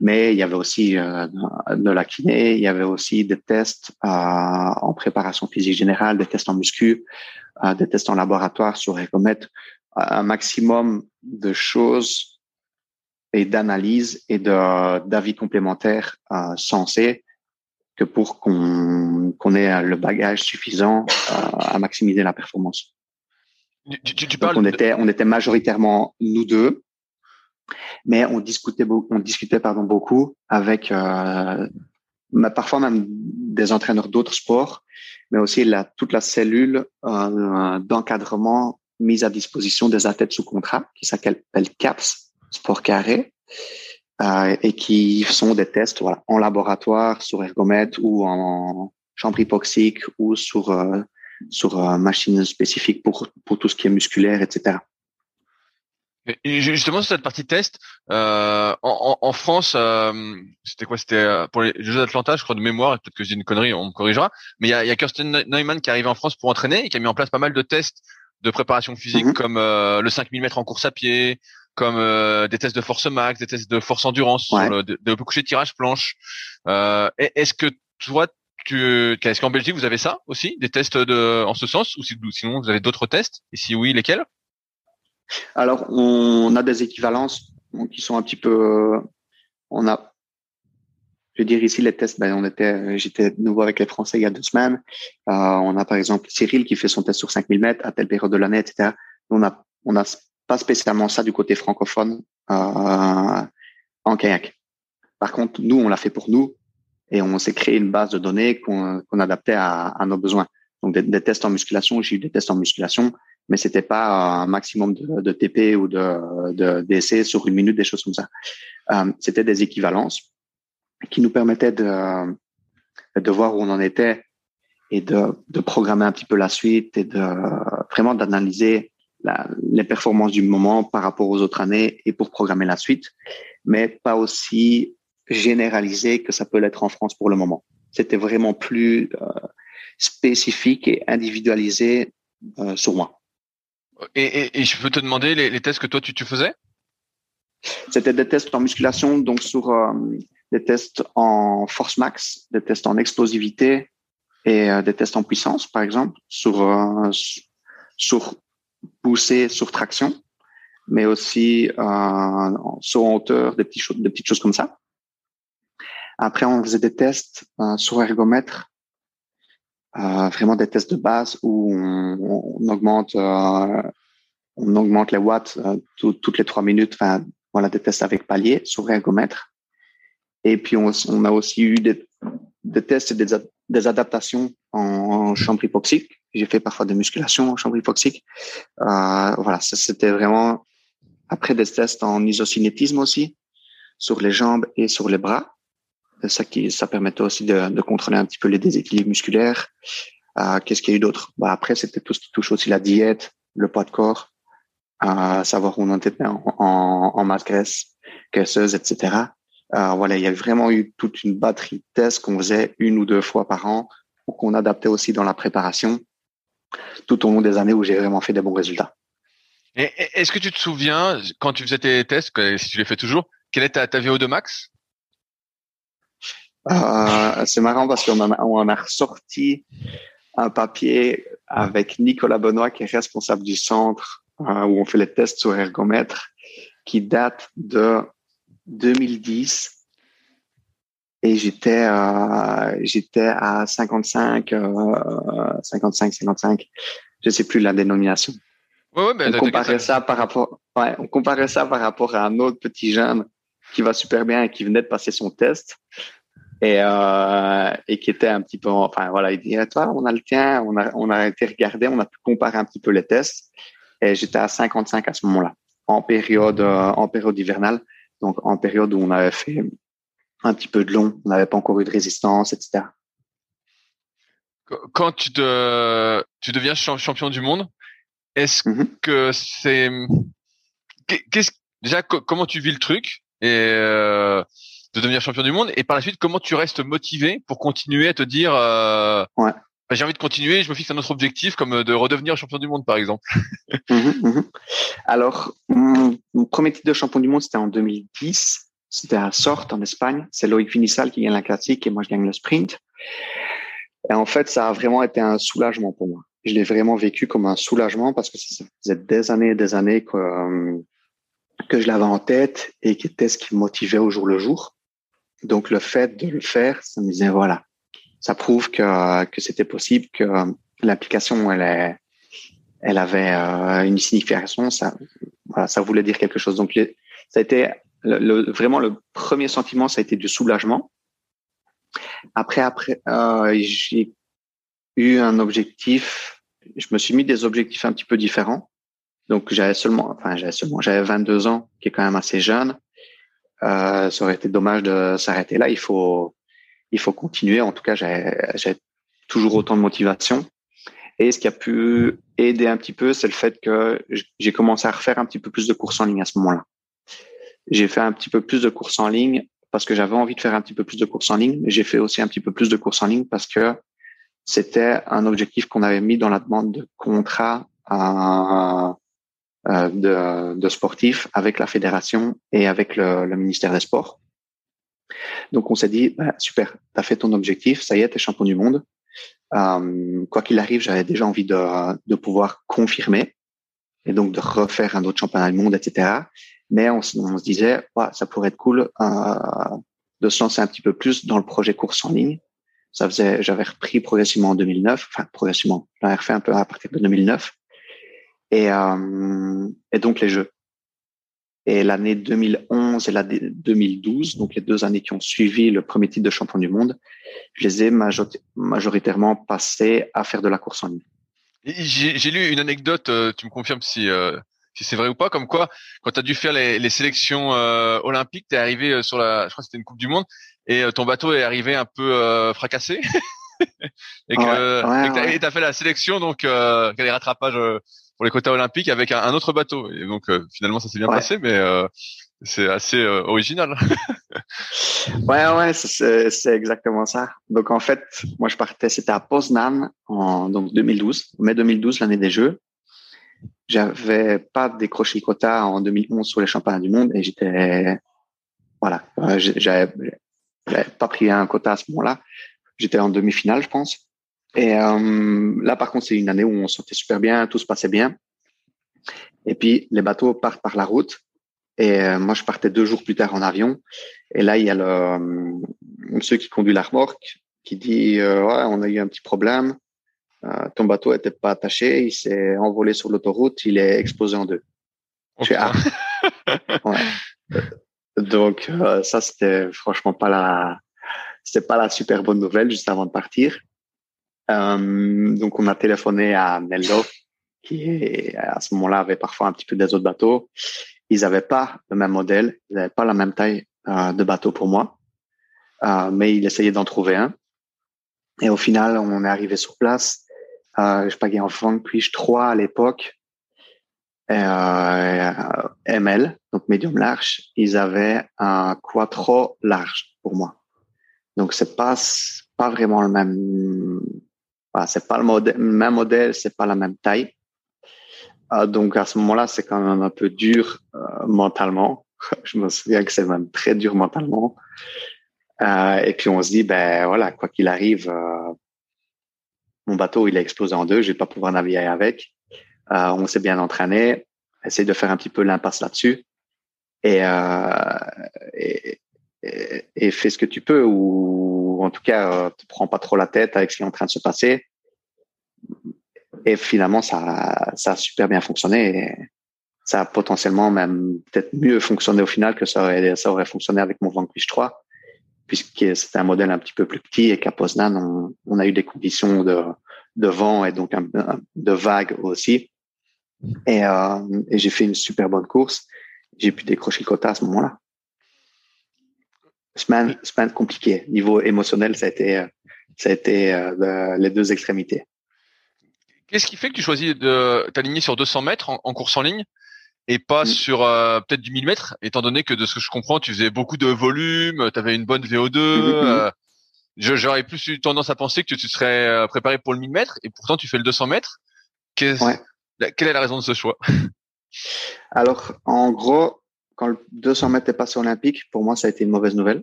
Mais il y avait aussi euh, de la kiné, il y avait aussi des tests euh, en préparation physique générale, des tests en muscu, des tests en laboratoire sur ergomètre, un maximum de choses et d'analyse et d'avis complémentaires euh, sensés que pour qu'on qu'on ait le bagage suffisant euh, à maximiser la performance. Tu, tu, tu parles Donc on était on était majoritairement nous deux, mais on discutait on discutait pardon beaucoup avec euh, parfois même des entraîneurs d'autres sports, mais aussi la, toute la cellule euh, d'encadrement mise à disposition des athlètes sous contrat qui s'appelle CAPS sport carré, euh, et qui sont des tests voilà, en laboratoire sur ergomètre ou en chambre hypoxique ou sur euh, sur euh, machine spécifique pour pour tout ce qui est musculaire, etc. Et justement sur cette partie test, euh, en, en, France, euh, c'était quoi C'était euh, pour les Jeux d'Atlanta, je crois de mémoire. Peut-être que j'ai une connerie, on me corrigera. Mais il y a, y a Kirsten Neumann qui est arrivé en France pour entraîner et qui a mis en place pas mal de tests de préparation physique, mm -hmm. comme euh, le 5000 mètres en course à pied, comme euh, des tests de force max, des tests de force endurance, ouais. sur le, de, de coucher de tirage planche. Euh, Est-ce que toi, tu, est-ce qu'en Belgique vous avez ça aussi, des tests de, en ce sens, ou sinon vous avez d'autres tests? Et si oui, lesquels? Alors, on a des équivalences qui sont un petit peu. On a, je veux dire ici les tests. Ben, on était, j'étais nouveau avec les Français il y a deux semaines. Euh, on a par exemple Cyril qui fait son test sur 5000 mètres à telle période de l'année, etc. On a, on a pas spécialement ça du côté francophone euh, en kayak. Par contre, nous, on l'a fait pour nous et on s'est créé une base de données qu'on adaptait à, à, nos besoins. Donc des, des tests en musculation, j'ai eu des tests en musculation, mais c'était pas un maximum de, de TP ou de d'essais sur une minute, des choses comme ça. Euh, c'était des équivalences qui nous permettaient de de voir où on en était et de, de programmer un petit peu la suite et de vraiment d'analyser les performances du moment par rapport aux autres années et pour programmer la suite, mais pas aussi généralisé que ça peut l'être en France pour le moment. C'était vraiment plus euh, spécifique et individualisé euh, sur moi. Et, et, et, je peux te demander les, les tests que toi tu, tu faisais? C'était des tests en musculation, donc sur euh, des tests en force max, des tests en explosivité et euh, des tests en puissance, par exemple, sur euh, sur poussée, sur traction, mais aussi euh, sur hauteur, des petites choses, comme ça. Après, on faisait des tests euh, sur ergomètre, euh, vraiment des tests de base où on, augmente, on augmente les watts tout, toutes les trois minutes. Enfin, voilà, des tests avec palier sur ergomètre. Et puis, on a aussi eu des, des tests et des, adaptations en, chambre hypoxique. J'ai fait parfois des musculations en chambre hypoxique. Euh, voilà, c'était vraiment après des tests en isocinétisme aussi sur les jambes et sur les bras ça qui ça permettait aussi de, de, contrôler un petit peu les déséquilibres musculaires. Euh, Qu'est-ce qu'il y a eu d'autre? Bah, Après, c'était tout ce qui touche aussi la diète, le poids de corps, euh, savoir où on était en, en, en masse graisse, graisseuse, etc. Euh, voilà, il y a vraiment eu toute une batterie de tests qu'on faisait une ou deux fois par an, ou qu'on adaptait aussi dans la préparation, tout au long des années où j'ai vraiment fait des bons résultats. Est-ce que tu te souviens, quand tu faisais tes tests, si tu les fais toujours, quelle est ta, ta VO2 max? Euh, c'est marrant parce qu'on a, on a ressorti un papier avec Nicolas Benoît, qui est responsable du centre euh, où on fait les tests sur ergomètre, qui date de 2010. Et j'étais euh, j'étais à 55, 55, 55. Je sais plus la dénomination. Ouais, ouais, ben, on comparait ça par rapport, ouais, on comparait ça par rapport à un autre petit jeune qui va super bien et qui venait de passer son test et, euh, et qui était un petit peu, enfin voilà, il dit, toi, on a le tien, on a, on a été regarder, on a pu comparer un petit peu les tests, et j'étais à 55 à ce moment-là, en période, euh, en période hivernale, donc en période où on avait fait un petit peu de long, on n'avait pas encore eu de résistance, etc. Quand tu te, tu deviens champion du monde, est-ce mm -hmm. que c'est, qu'est-ce, déjà, comment tu vis le truc et euh, de devenir champion du monde et par la suite comment tu restes motivé pour continuer à te dire euh, ouais. Bah, j'ai envie de continuer je me fixe un autre objectif comme euh, de redevenir champion du monde par exemple. Mmh, mmh. alors mon, mon, premier titre de champion du monde c'était en 2010 c'était à Sorte en Espagne. C'est Loïc Vinissal qui gagne la classique et moi je gagne le sprint. Et en fait ça a vraiment été un soulagement pour moi. Je l'ai vraiment vécu comme un soulagement parce que ça faisait des années et des années que euh, que je l'avais en tête et qui était ce qui me motivait au jour le jour. Donc le fait de le faire, ça me disait voilà, ça prouve que que c'était possible, que l'application elle est, elle avait euh, une signification, ça voilà, ça voulait dire quelque chose. Donc ça a été le, vraiment le premier sentiment, ça a été du soulagement. Après après euh, j'ai eu un objectif, je me suis mis des objectifs un petit peu différents. Donc j'avais seulement, enfin j'avais seulement, j'avais 22 ans, qui est quand même assez jeune. Euh, ça aurait été dommage de s'arrêter là. Il faut, il faut continuer. En tout cas, j'ai toujours autant de motivation. Et ce qui a pu aider un petit peu, c'est le fait que j'ai commencé à refaire un petit peu plus de courses en ligne à ce moment-là. J'ai fait un petit peu plus de courses en ligne parce que j'avais envie de faire un petit peu plus de courses en ligne, mais j'ai fait aussi un petit peu plus de courses en ligne parce que c'était un objectif qu'on avait mis dans la demande de contrat à, euh, de, avec la fédération et avec le, ministère des Sports. Donc on s'est dit, bah, super, tu as fait ton objectif, ça y est, tu es champion du monde. Euh, quoi qu'il arrive, j'avais déjà envie de, de pouvoir confirmer et donc de refaire un autre championnat du monde, etc. Mais on, on se disait, ouais, ça pourrait être cool euh, de se lancer un petit peu plus dans le projet course en ligne. Ça faisait, j'avais repris progressivement en 2009, enfin progressivement, j'avais refait un peu à partir de 2009. Et, euh, et donc les jeux. Et l'année 2011 et l'année 2012, donc les deux années qui ont suivi le premier titre de champion du monde, je les ai majoritairement passés à faire de la course en ligne. J'ai lu une anecdote, euh, tu me confirmes si euh, si c'est vrai ou pas, comme quoi quand tu as dû faire les, les sélections euh, olympiques, tu es arrivé sur la, je crois que c'était une Coupe du Monde, et ton bateau est arrivé un peu fracassé, et que tu as fait la sélection donc euh, les rattrapages pour les quotas olympiques avec un, autre bateau. Et donc euh, finalement ça s'est bien passé, mais euh, c'est assez euh, original. ouais, ouais, c'est exactement ça. Donc en fait, moi je partais, c'était à Poznan en donc 2012, mai 2012, l'année des Jeux. J'avais pas décroché le quota en 2011 sur les championnats du monde et j'étais, voilà, j'avais pas pris un quota à ce moment-là. J'étais en demi-finale, je pense. Et euh, là, par contre, c'est une année où on sentait super bien, tout se passait bien. Et puis, les bateaux partent par la route. Et euh, moi, je partais deux jours plus tard en avion. Et là, il y a le, euh, ceux qui conduit la remorque qui dit euh, ouais, on a eu un petit problème. Euh, ton bateau était pas attaché, il s'est envolé sur l'autoroute, il est explosé en deux. Ah. ouais. Donc ça, c'était franchement pas la, c'était pas la super bonne nouvelle juste avant de partir. Euh, donc, on a téléphoné à Neldo, qui à ce moment-là avait parfois un petit peu des autres bateaux. Ils n'avaient pas le même modèle, ils n'avaient pas la même taille euh, de bateau pour moi, euh, mais ils essayaient d'en trouver un. Et au final, on est arrivé sur place. Je pagais en Vanquish 3 à l'époque, ML, donc médium large. Ils avaient un quattro large pour moi. Donc c'est pas pas vraiment le même voilà, c'est pas le même modèle, c'est pas la même taille. Euh, donc à ce moment-là, c'est quand même un peu dur euh, mentalement. Je me souviens que c'est même très dur mentalement. Euh, et puis on se dit, ben voilà, quoi qu'il arrive, mon bateau il est explosé en deux, je vais pas pouvoir naviguer avec. On s'est bien entraîné, essaye de faire un petit peu l'impasse là-dessus et, et, et, fais ce que tu peux ou en tout cas euh, te prends pas trop la tête avec ce qui est en train de se passer. Et finalement ça ça a super bien fonctionné ça a potentiellement même peut-être mieux fonctionné au final que ça aurait ça aurait fonctionné avec mon Vanquish 3 puisque c'était un modèle un petit peu plus petit et qu'à Poznan on, on, a eu des conditions de de vent et donc de vagues aussi. Et, euh, et j'ai fait une super bonne course. J'ai pu décrocher le quota à ce moment-là semaine, semaine compliquée. Niveau émotionnel, ça a été, ça a été euh, les deux extrémités. Qu'est-ce qui fait que tu choisis de t'aligner sur 200 mètres en, course en ligne et pas mm. sur euh, peut-être du 1000 mètres, étant donné que de ce que je comprends, tu faisais beaucoup de volume, tu avais une bonne VO2. Mm-hmm, mm-hmm. euh, J'aurais plus eu tendance à penser que tu serais euh, préparé pour le 1000 mètres et pourtant tu fais le 200 mètres. Quelle est la raison de ce choix? Alors, en gros, quand le 200 mètres est passé olympique, pour moi, ça a été une mauvaise nouvelle,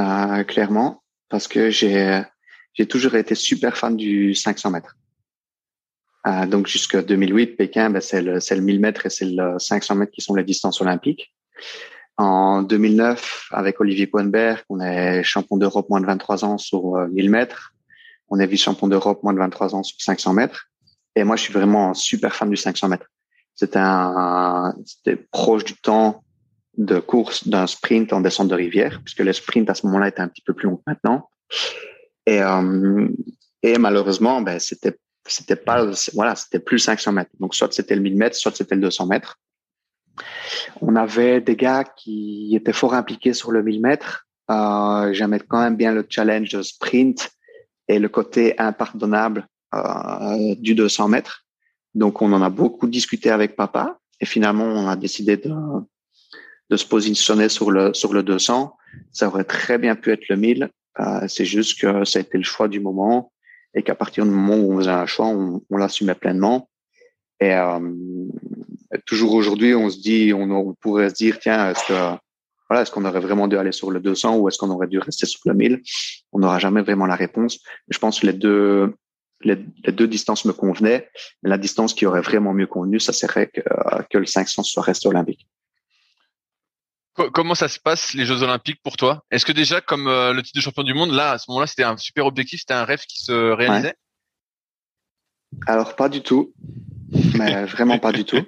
euh, clairement, parce que j'ai toujours été super fan du 500 mètres. Euh, donc jusqu'à 2008, Pékin, ben, c'est le c'est le 1000 mètres et c'est le 500 mètres qui sont les distances olympiques. En 2009, avec Olivier Coenberg, on est champion d'Europe moins de 23 ans sur 1000 euh, mètres. On est vice-champion d'Europe moins de 23 ans sur 500 mètres. Et moi, je suis vraiment super fan du 500 mètres. C'était proche du temps de course d'un sprint en descente de rivière, puisque le sprint à ce moment-là était un petit peu plus long que maintenant. Et, euh, malheureusement, ben, c'était, c'était pas, voilà, c'était plus 500 mètres. Donc, soit c'était le 1000 mètres, soit c'était le 200 mètres. On avait des gars qui étaient fort impliqués sur le 1000 mètres. Euh, J'aimais quand même bien le challenge de sprint et le côté impardonnable euh, du 200 mètres. Donc, on en a beaucoup discuté avec papa et finalement, on a décidé de, de se positionner sur le, sur le 200. Ça aurait très bien pu être le 1000. Euh, c'est juste que ça a été le choix du moment et qu'à partir du moment où on faisait un choix, on, on l'assumait pleinement. Et euh, toujours aujourd'hui, on se dit, on, on, pourrait se dire, tiens, est-ce que voilà, est-ce qu'on aurait vraiment dû aller sur le 200 ou est-ce qu'on aurait dû rester sur le 1000 On n'aura jamais vraiment la réponse. Je pense que les deux, les, deux distances me convenaient, mais la distance qui aurait vraiment mieux convenu, ça serait que, que le 500 soit resté olympique. Comment ça se passe les Jeux Olympiques pour toi? Est-ce que déjà, comme euh, le titre de champion du monde, là, à ce moment-là, c'était un super objectif, c'était un rêve qui se réalisait? Alors pas du tout, mais vraiment pas du tout.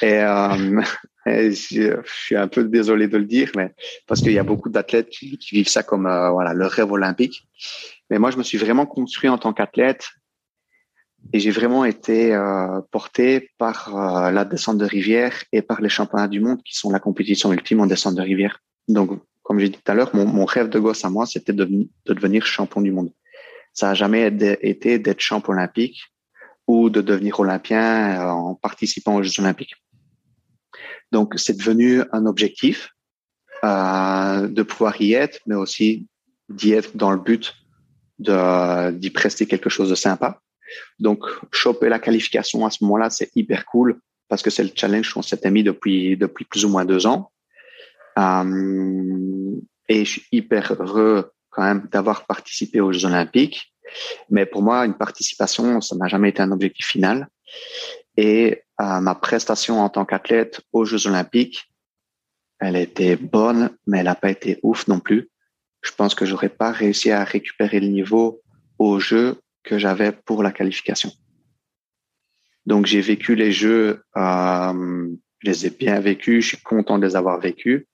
Et, euh, je, suis un peu désolé de le dire, mais parce qu'il y a beaucoup d'athlètes qui, vivent ça comme euh, voilà le rêve olympique. Mais moi, je me suis vraiment construit en tant qu'athlète et j'ai vraiment été euh, porté par euh, la descente de rivière et par les championnats du monde qui sont la compétition ultime en descente de rivière. Donc, comme j'ai dit tout à l'heure, mon, mon, rêve de gosse à moi, c'était de, de, devenir champion du monde. Ça a jamais été d'être champion olympique ou de devenir olympien euh, en participant aux Jeux olympiques. Donc, c'est devenu un objectif euh, de pouvoir y être, mais aussi d'y être dans le but d'y prester quelque chose de sympa. Donc, choper la qualification à ce moment-là, c'est hyper cool parce que c'est le challenge qu'on s'était mis depuis depuis plus ou moins deux ans. Euh, et je suis hyper heureux quand même d'avoir participé aux Jeux Olympiques. Mais pour moi, une participation, ça n'a jamais été un objectif final. Et euh, ma prestation en tant qu'athlète aux Jeux Olympiques, elle était bonne, mais elle n'a pas été ouf non plus. Je pense que j'aurais pas réussi à récupérer le niveau aux Jeux que j'avais pour la qualification. Donc j'ai vécu les jeux, euh, je les ai bien vécus, je suis content de les avoir vécus,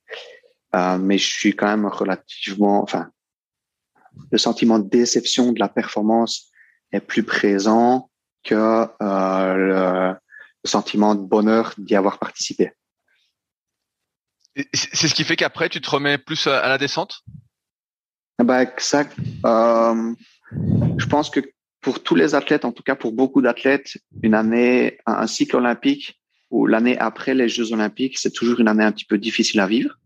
euh, mais je suis quand même relativement, enfin, le sentiment de déception de la performance est plus présent que euh, le, sentiment de bonheur d'y avoir participé. C'est ce qui fait qu'après tu te remets plus à, la descente? Bah ça, euh, je pense que pour tous les athlètes, en tout cas pour beaucoup d'athlètes, une année, un cycle olympique ou l'année après les Jeux olympiques, c'est toujours une année un petit peu difficile à vivre.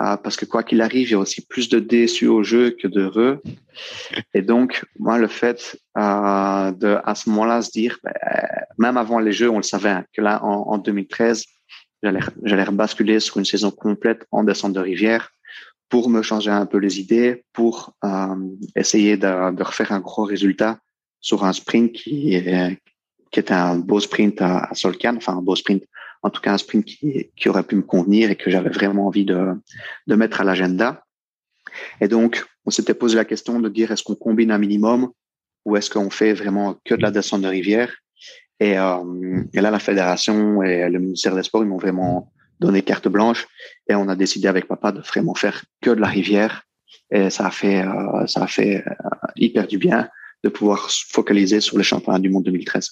Euh, parce que quoi qu'il arrive, il y a aussi plus de déçus au jeu que d'heureux. Et donc, moi, le fait euh, de, à ce moment-là, se dire, ben, même avant les Jeux, on le savait, hein, que là, en, en 2013, j'allais basculer sur une saison complète en descente de rivière pour me changer un peu les idées, pour euh, essayer de, de, refaire un gros résultat sur un sprint qui, est, qui était un beau sprint à, à Solcan, enfin un beau sprint, en tout cas un sprint qui, qui aurait pu me convenir et que j'avais vraiment envie de, de mettre à l'agenda. Et donc, on s'était posé la question de dire est-ce qu'on combine un minimum ou est-ce qu'on fait vraiment que de la descente de rivière? Et, euh, et là, la fédération et le ministère des Sports, ils m'ont vraiment donné carte blanche et on a décidé avec papa de vraiment faire que de la rivière et ça a fait euh, ça a fait euh, hyper du bien de pouvoir se focaliser sur les championnats du monde 2013.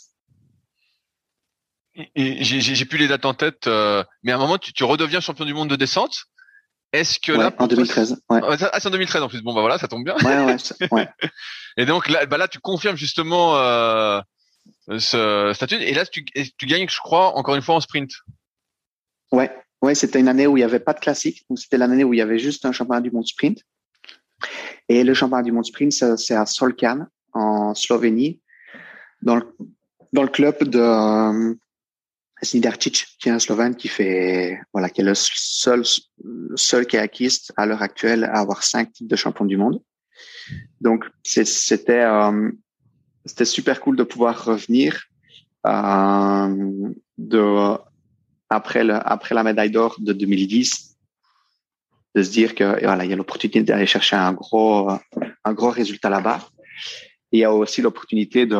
J'ai plus les dates en tête, euh, mais à un moment tu, tu, redeviens champion du monde de descente. Est-ce que là en 2013 ouais. Ah c'est en 2013 en plus. Bon bah voilà, ça tombe bien. Ouais ouais. ouais. et donc là, bah là tu confirmes justement ce statut et là tu, tu gagnes, je crois, encore une fois en sprint. Ouais, ouais, c'était une année où il n'y avait pas de classique. C'était l'année où il y avait juste un championnat du monde sprint. Et le championnat du monde sprint, c'est à Solkan, en Slovénie, dans le, dans le club de Snidarcic, qui est un Slovène qui fait, voilà, qui est le seul, seul kayakiste à l'heure actuelle à avoir cinq titres de champion du monde. Donc, c'était, euh, c'était super cool de pouvoir revenir, euh, de après, le, après la médaille d'or de 2010, de se dire que voilà, il y a l'opportunité d'aller chercher un gros, un gros résultat là-bas. Il y a aussi l'opportunité de,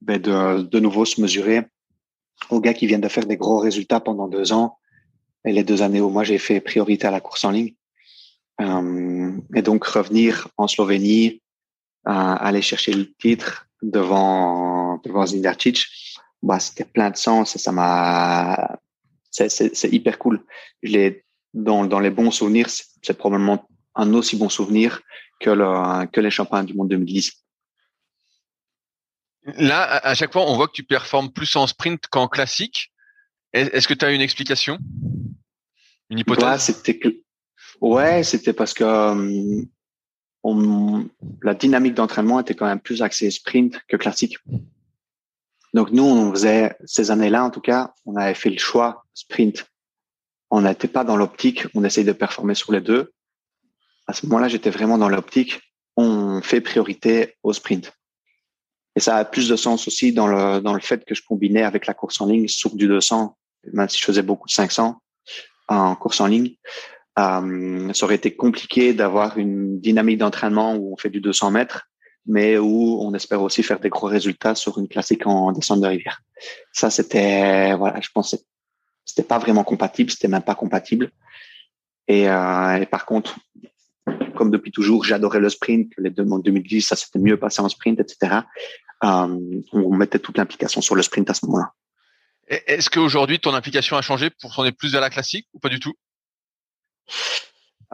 ben de, de nouveau se mesurer aux gars qui viennent de faire des gros résultats pendant deux ans et les deux années où moi j'ai fait priorité à la course en ligne. Euh, et donc revenir en Slovénie, aller chercher le titre devant devant bah, c'était plein de sens et ça m'a, c'est hyper cool. Je l'ai dans, dans les bons souvenirs, c'est probablement un aussi bon souvenir que, le, que les championnats du monde 2010. Là, à chaque fois, on voit que tu performes plus en sprint qu'en classique. Est-ce que tu as une explication? Une hypothèse? Ouais, c'était ouais, c'était parce que euh, on, la dynamique d'entraînement était quand même plus axée sprint que classique. Donc nous, on faisait ces années-là, en tout cas, on avait fait le choix sprint on n'était pas dans l'optique, on essaye de performer sur les deux. À ce moment-là, j'étais vraiment dans l'optique, on fait priorité au sprint. Et ça a plus de sens aussi dans le, dans le fait que je combinais avec la course en ligne sur du 200, même si je faisais beaucoup de 500 en course en ligne. Euh, ça aurait été compliqué d'avoir une dynamique d'entraînement où on fait du 200 mètres, mais où on espère aussi faire des gros résultats sur une classique en descente de rivière. Ça, c'était, voilà, je pense, c'était pas vraiment compatible, c'était même pas compatible. Et, euh, et par contre, comme depuis toujours, j'adorais le sprint. Les deux en 2010, ça s'était mieux passé en sprint, etc. Euh, on mettait toute l'implication sur le sprint à ce moment-là. Est-ce qu'aujourd'hui ton implication a changé pour tourner plus vers la classique ou pas du tout?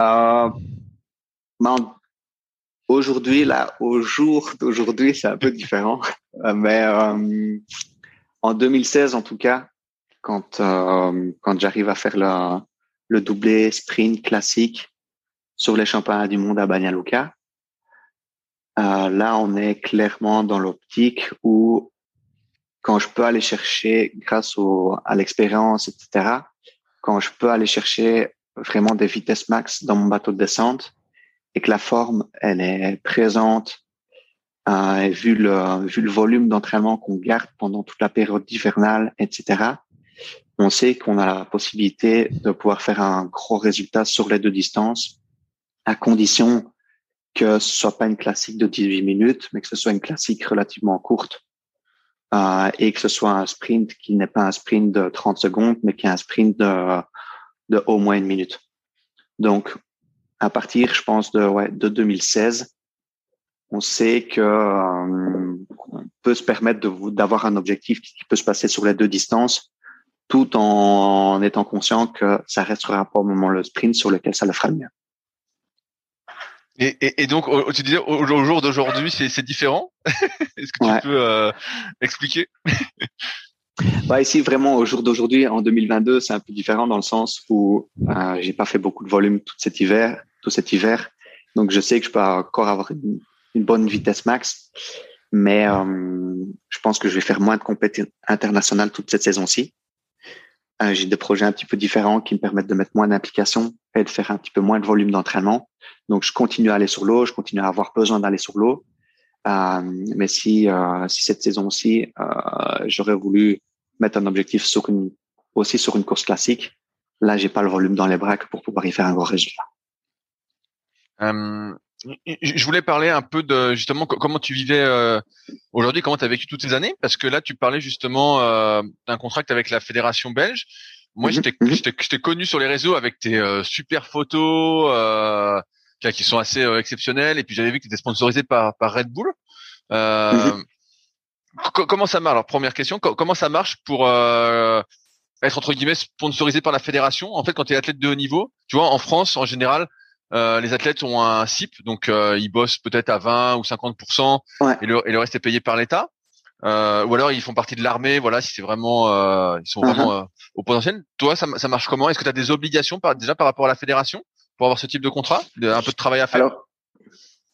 Euh, ben, Aujourd'hui, là, au jour d'aujourd'hui, c'est un peu différent. Euh, mais euh, en 2016, en tout cas, quand euh, quand j'arrive à faire le, le doublé sprint classique sur les championnats du monde à Banja euh, là, on est clairement dans l'optique où quand je peux aller chercher, grâce au, à l'expérience, etc., quand je peux aller chercher vraiment des vitesses max dans mon bateau de descente et que la forme, elle est présente, euh, vu le, vu le volume d'entraînement qu'on garde pendant toute la période hivernale, etc., on sait qu'on a la possibilité de pouvoir faire un gros résultat sur les deux distances, à condition que ce soit pas une classique de 18 minutes, mais que ce soit une classique relativement courte euh, et que ce soit un sprint qui n'est pas un sprint de 30 secondes, mais qui est un sprint de, de au moins une minute. Donc, à partir, je pense, de, ouais, de 2016, on sait que euh, on peut se permettre d'avoir un objectif qui peut se passer sur les deux distances, tout en étant conscient que ça restera pas au moment le sprint sur lequel ça le fera le mieux. Et, et, et, donc, tu disais au, jour d'aujourd'hui, c'est différent? Est-ce que tu peux euh, expliquer? bah ici vraiment au jour d'aujourd'hui, en 2022, c'est un peu différent dans le sens où euh, j'ai pas fait beaucoup de volume tout cet hiver, tout cet hiver, donc je sais que je peux encore avoir une, bonne vitesse max, mais euh, je pense que je vais faire moins de compétitions internationales toute cette saison-ci. Euh, j'ai des projets un petit peu différents qui me permettent de mettre moins d'implication et de faire un petit peu moins de volume d'entraînement. Donc, je continue à aller sur l'eau, je continue à avoir besoin d'aller sur l'eau. Euh, mais si, euh, si cette saison-ci, euh, j'aurais voulu mettre un objectif sur une, aussi sur une course classique, là, j'ai pas le volume dans les bras pour pouvoir y faire un gros résultat. Euh, je voulais parler un peu de justement comment tu vivais euh, aujourd'hui, comment tu as vécu toutes ces années, parce que là tu parlais justement euh, d'un contrat avec la fédération belge. Moi, mhm, mhm. j'étais j'étais connu sur les réseaux avec tes euh, super photos euh, qui sont assez exceptionnelles, et puis j'avais vu que tu étais sponsorisé par par Red Bull. Mhm. Comment ça marche? Alors première question, comment ça marche pour être entre guillemets sponsorisé par la fédération? En fait, quand tu es athlète de haut niveau, tu vois, en France en général euh, les athlètes ont un CIP, donc euh, ils bossent peut-être à 20 ou 50 et, le, et le reste est payé par l'État. Euh, ou alors ils font partie de l'armée, voilà, si c'est vraiment ils sont vraiment uh-huh. au potentiel. Toi, ça, ça marche comment? Est-ce que tu as des obligations par, déjà par rapport à la fédération pour avoir ce type de contrat, un peu de travail à faire?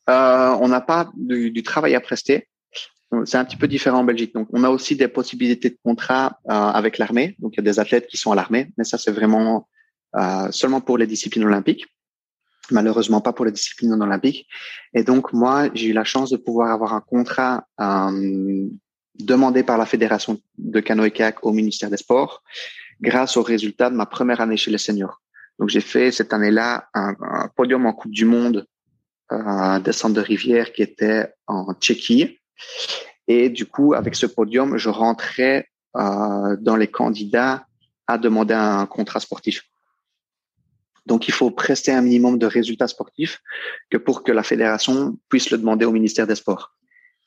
Alors, on n'a pas du, du, travail à prester. C'est un petit peu différent en Belgique. Donc, on a aussi des possibilités de contrat avec l'armée. Donc, il y a des athlètes qui sont à l'armée, mais ça, c'est vraiment seulement pour les disciplines olympiques malheureusement pas pour les disciplines non olympiques. Et donc moi, j'ai eu la chance de pouvoir avoir un contrat euh, demandé par la fédération de canoë-kayak au ministère des Sports, grâce au résultat de ma première année chez les seniors. Donc j'ai fait cette année-là un, podium en Coupe du Monde euh, descente de rivière qui était en Tchéquie. Et du coup, avec ce podium, je rentrais euh, dans les candidats à demander un contrat sportif. Donc, il faut prester un minimum de résultats sportifs que pour que la fédération puisse le demander au ministère des Sports.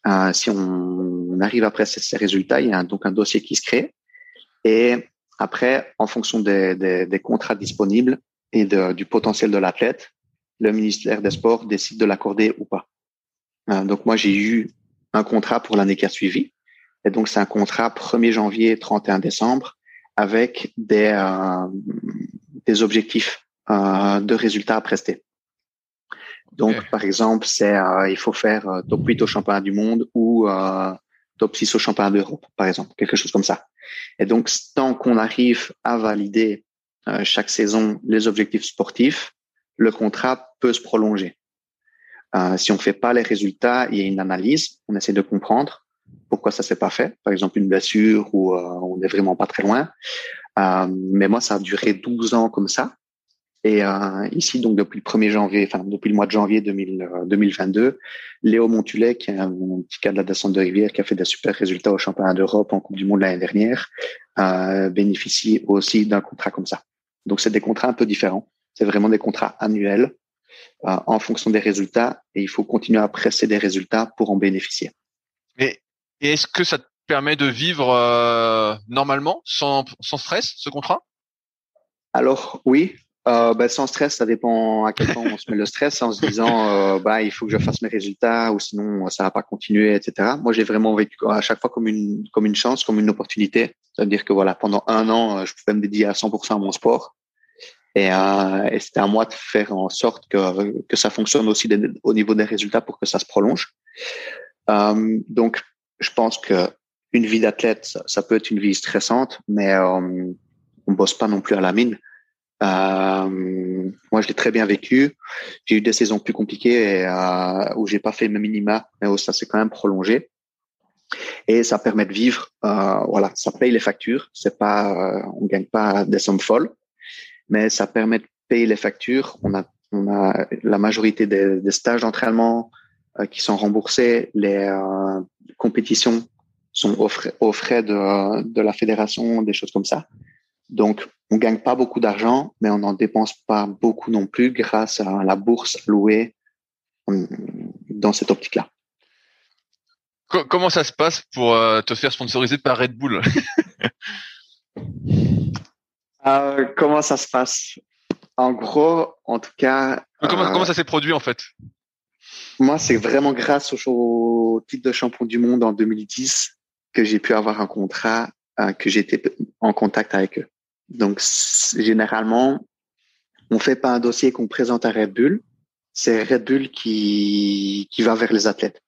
Euh, si on, arrive après ces résultats, il y a donc un dossier qui se crée. Et après, en fonction des, contrats disponibles et du potentiel de l'athlète, le ministère des Sports décide de l'accorder ou pas. Euh, donc, moi, j'ai eu un contrat pour l'année qui a suivi. Et donc, c'est un contrat 1er janvier, 31 décembre, avec des, euh, des objectifs euh, de résultats à prester. Donc, par exemple, c'est euh, il faut faire euh, top 8 au championnat du monde ou top 6 au championnat d'Europe, par exemple, quelque chose comme ça. Et donc, tant qu'on arrive à valider chaque saison les objectifs sportifs, le contrat peut se prolonger. Euh, si on fait pas les résultats, il y a une analyse, on essaie de comprendre pourquoi ça s'est pas fait. Par exemple, une blessure ou euh, on n'est vraiment pas très loin. Euh, mais moi, ça a duré 12 ans comme ça. Et ici, donc depuis le 1er janvier, enfin depuis le mois de janvier 2000, 2022, euh, Léo Montulet, qui est un, petit cas de la descente de rivière, qui a fait des super résultats au championnat d'Europe en Coupe du Monde l'année dernière, bénéficie aussi d'un contrat comme ça. Donc c'est des contrats un peu différents. C'est vraiment des contrats annuels euh, en fonction des résultats et il faut continuer à presser des résultats pour en bénéficier. Et, est-ce que ça te permet de vivre euh, normalement, sans, sans stress, ce contrat? Alors oui, euh, ben, sans stress, ça dépend à quel point on se met le stress en se disant euh, bah il faut que je fasse mes résultats ou sinon ça va pas continuer, etc. Moi j'ai vraiment vécu à chaque fois comme une comme une chance, comme une opportunité. C'est-à-dire que voilà pendant un an je pouvais me dédier à 100% à mon sport et, euh, et c'était à moi de faire en sorte que, que ça fonctionne aussi au niveau des résultats pour que ça se prolonge. Euh, donc, je pense que une vie d'athlète, ça, peut être une vie stressante, mais euh, on bosse pas non plus à la mine. Euh, moi, je l'ai très bien vécu. J'ai eu des saisons plus compliquées et, euh, où j'ai pas fait mes minima, mais où ça s'est quand même prolongé. Et ça permet de vivre. Euh, voilà, ça paye les factures. C'est pas, euh, on gagne pas des sommes folles, mais ça permet de payer les factures. On a, on a la majorité des, stages d'entraînement euh, qui sont remboursés, les euh, compétitions sont aux frais, frais de, de, la fédération, des choses comme ça. Donc, on gagne pas beaucoup d'argent, mais on n'en dépense pas beaucoup non plus grâce à la bourse louée dans cette optique-là. Comment ça se passe pour euh, te faire sponsoriser par Red Bull? Euh, comment ça se passe? En gros, en tout cas. Comment, euh, comment ça s'est produit en fait? Moi, c'est vraiment grâce au, au, titre de champion du monde en 2010 que j'ai pu avoir un contrat, euh, que j'étais en contact avec eux. Donc, généralement, on fait pas un dossier qu'on présente à Red Bull. C'est Red Bull qui, qui va vers les athlètes.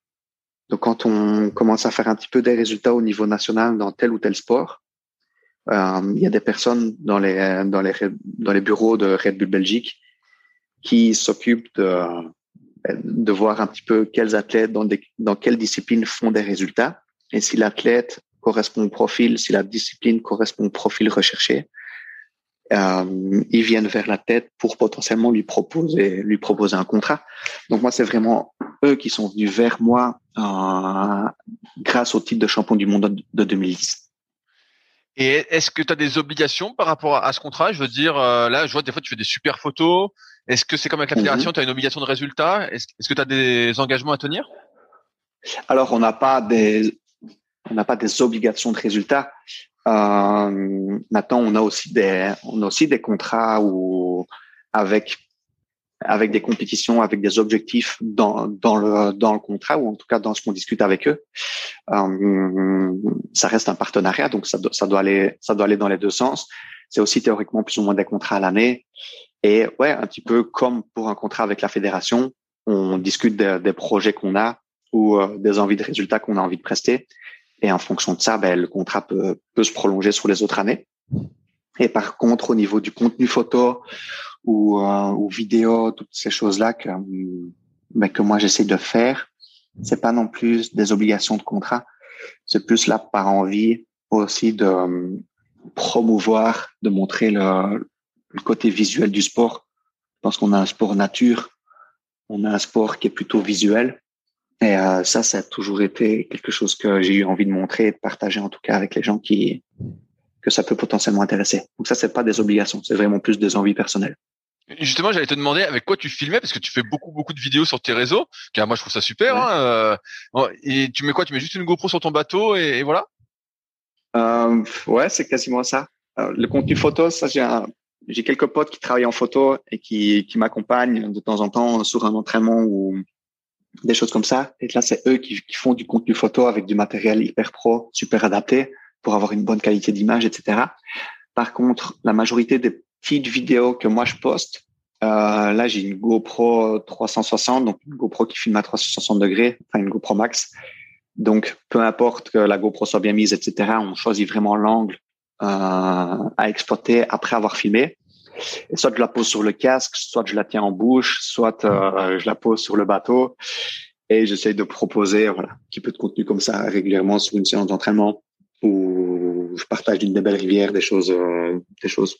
Donc, quand on commence à faire un petit peu des résultats au niveau national dans tel ou tel sport, il y a des personnes dans les, bureaux de Red Bull Belgique qui s'occupent de, voir un petit peu quels athlètes dans, quelles disciplines font des résultats et si l'athlète correspond au profil, si la discipline correspond au profil recherché, euh, ils viennent vers la tête pour potentiellement lui proposer lui proposer un contrat. Donc moi c'est vraiment eux qui sont venus vers moi euh, grâce au titre de champion du monde de 2010. Et est-ce que tu as des obligations par rapport à ce contrat? Je veux dire, euh, là, je vois des fois tu fais des super photos. Est-ce que c'est comme avec la fédération, tu as une obligation de résultat? Est-ce que tu as des engagements à tenir? Alors, on n'a pas des on n'a pas des obligations de résultat. Euh, maintenant, on a aussi des on a aussi des contrats où avec avec des compétitions, avec des objectifs dans, dans, le, dans le contrat ou en tout cas dans ce qu'on discute avec eux. Euh, ça reste un partenariat, donc ça, doit aller, ça doit aller dans les deux sens. C'est aussi théoriquement plus ou moins des contrats à l'année. Et ouais, un petit peu comme pour un contrat avec la fédération, on discute des projets qu'on a ou euh, des envies de résultats qu'on a envie de prester. Et en fonction de ça, ben, le contrat peut, peut se prolonger sur les autres années. Et par contre, au niveau du contenu photo ou, euh, ou vidéo, toutes ces choses-là que, ben, que moi j'essaie de faire, c'est pas non plus des obligations de contrat. C'est plus là par envie aussi de euh, promouvoir, de montrer le, côté visuel du sport. Parce qu'on a un sport nature, on a un sport qui est plutôt visuel. Et euh, ça, ça a toujours été quelque chose que j'ai eu envie de montrer de partager en tout cas avec les gens qui, que ça peut potentiellement intéresser. Donc ça, c'est pas des obligations, c'est vraiment plus des envies personnelles. Justement, j'allais te demander avec quoi tu filmais parce que tu fais beaucoup beaucoup de vidéos sur tes réseaux. Car moi, je trouve ça super. Hein, euh, et tu mets quoi? Tu mets juste une GoPro sur ton bateau et, voilà? Euh, ouais, c'est quasiment ça. Euh, le contenu photo, ça j'ai j'ai quelques potes qui travaillent en photo et qui qui m'accompagnent de temps en temps sur un entraînement ou des choses comme ça. Et là, c'est eux qui, qui font du contenu photo avec du matériel hyper pro, super adapté pour avoir une bonne qualité d'image, etc. Par contre, la majorité des petites vidéos que moi je poste, euh, là j'ai une GoPro 360, donc une GoPro qui filme à 360 degrés, enfin une GoPro Max. Donc peu importe que la GoPro soit bien mise, etc. On choisit vraiment l'angle euh, à exploiter après avoir filmé. Et soit je la pose sur le casque, soit je la tiens en bouche, soit euh, je la pose sur le bateau. Et j'essaye de proposer voilà, un petit peu de contenu comme ça régulièrement sur une séance d'entraînement où je partage d'une des belles rivières des choses, euh, des choses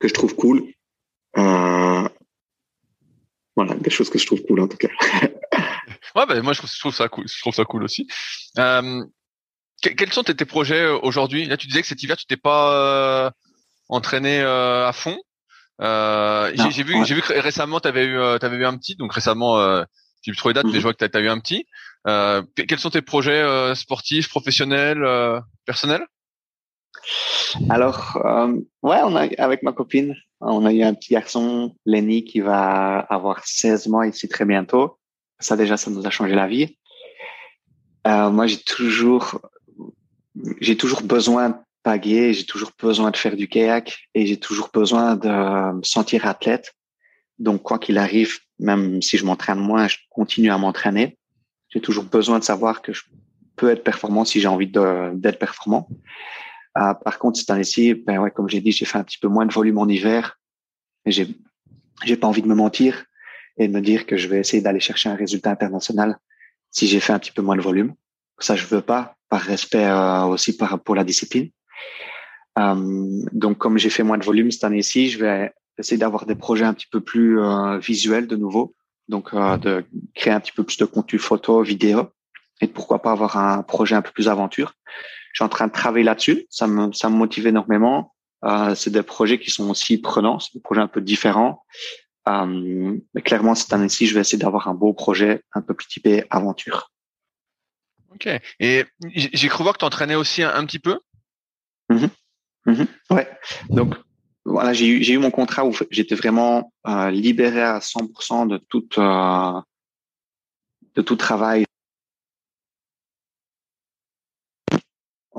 que je trouve cool. Euh, voilà, des choses que je trouve cool en tout cas. ouais, bah, moi je trouve, ça cool. Je trouve ça cool aussi. Euh, quels sont tes, projets euh, aujourd'hui? Là, tu disais que cet hiver, tu t'es pas euh, entraîné euh, à fond. j'ai vu, j'ai vu que récemment, tu avais eu, avais eu un petit. Donc récemment, j'ai plus trop les dates, mais je vois que tu as, eu un petit. quels sont tes projets sportifs, professionnels, personnels? Alors, ouais, on a avec ma copine, on a eu un petit garçon, Lenny, qui va avoir 16 mois ici très bientôt. Ça déjà, ça nous a changé la vie. moi, j'ai toujours j'ai toujours besoin de paguer, j'ai toujours besoin de faire du kayak et j'ai toujours besoin de me sentir athlète. Donc, quoi qu'il arrive, même si je m'entraîne moins, je continue à m'entraîner. J'ai toujours besoin de savoir que je peux être performant si j'ai envie d'être performant. Euh, par contre, cette année-ci, ben ouais, comme j'ai dit, j'ai fait un petit peu moins de volume en hiver. Et j'ai, j'ai pas envie de me mentir et de me dire que je vais essayer d'aller chercher un résultat international si j'ai fait un petit peu moins de volume. Ça, je veux pas par respect euh, aussi par, pour la discipline. Euh, donc, comme j'ai fait moins de volume cette année-ci, je vais essayer d'avoir des projets un petit peu plus euh, visuels de nouveau. Donc, de créer un petit peu plus de contenu photo, vidéo, et pourquoi pas avoir un projet un peu plus aventure. Je suis en train de travailler là-dessus. Ça me, ça me motive énormément. Euh, c'est des projets qui sont aussi prenants, c'est des projets un peu différents. Euh, mais clairement, cette année-ci, je vais essayer d'avoir un beau projet un peu plus typé aventure. Ok. Et j'ai cru voir que tu entraînais aussi un, petit peu. Mmh mmh ouais. Donc voilà, j'ai eu, eu mon contrat où j'étais vraiment euh, libéré à 100% de tout euh, de tout travail.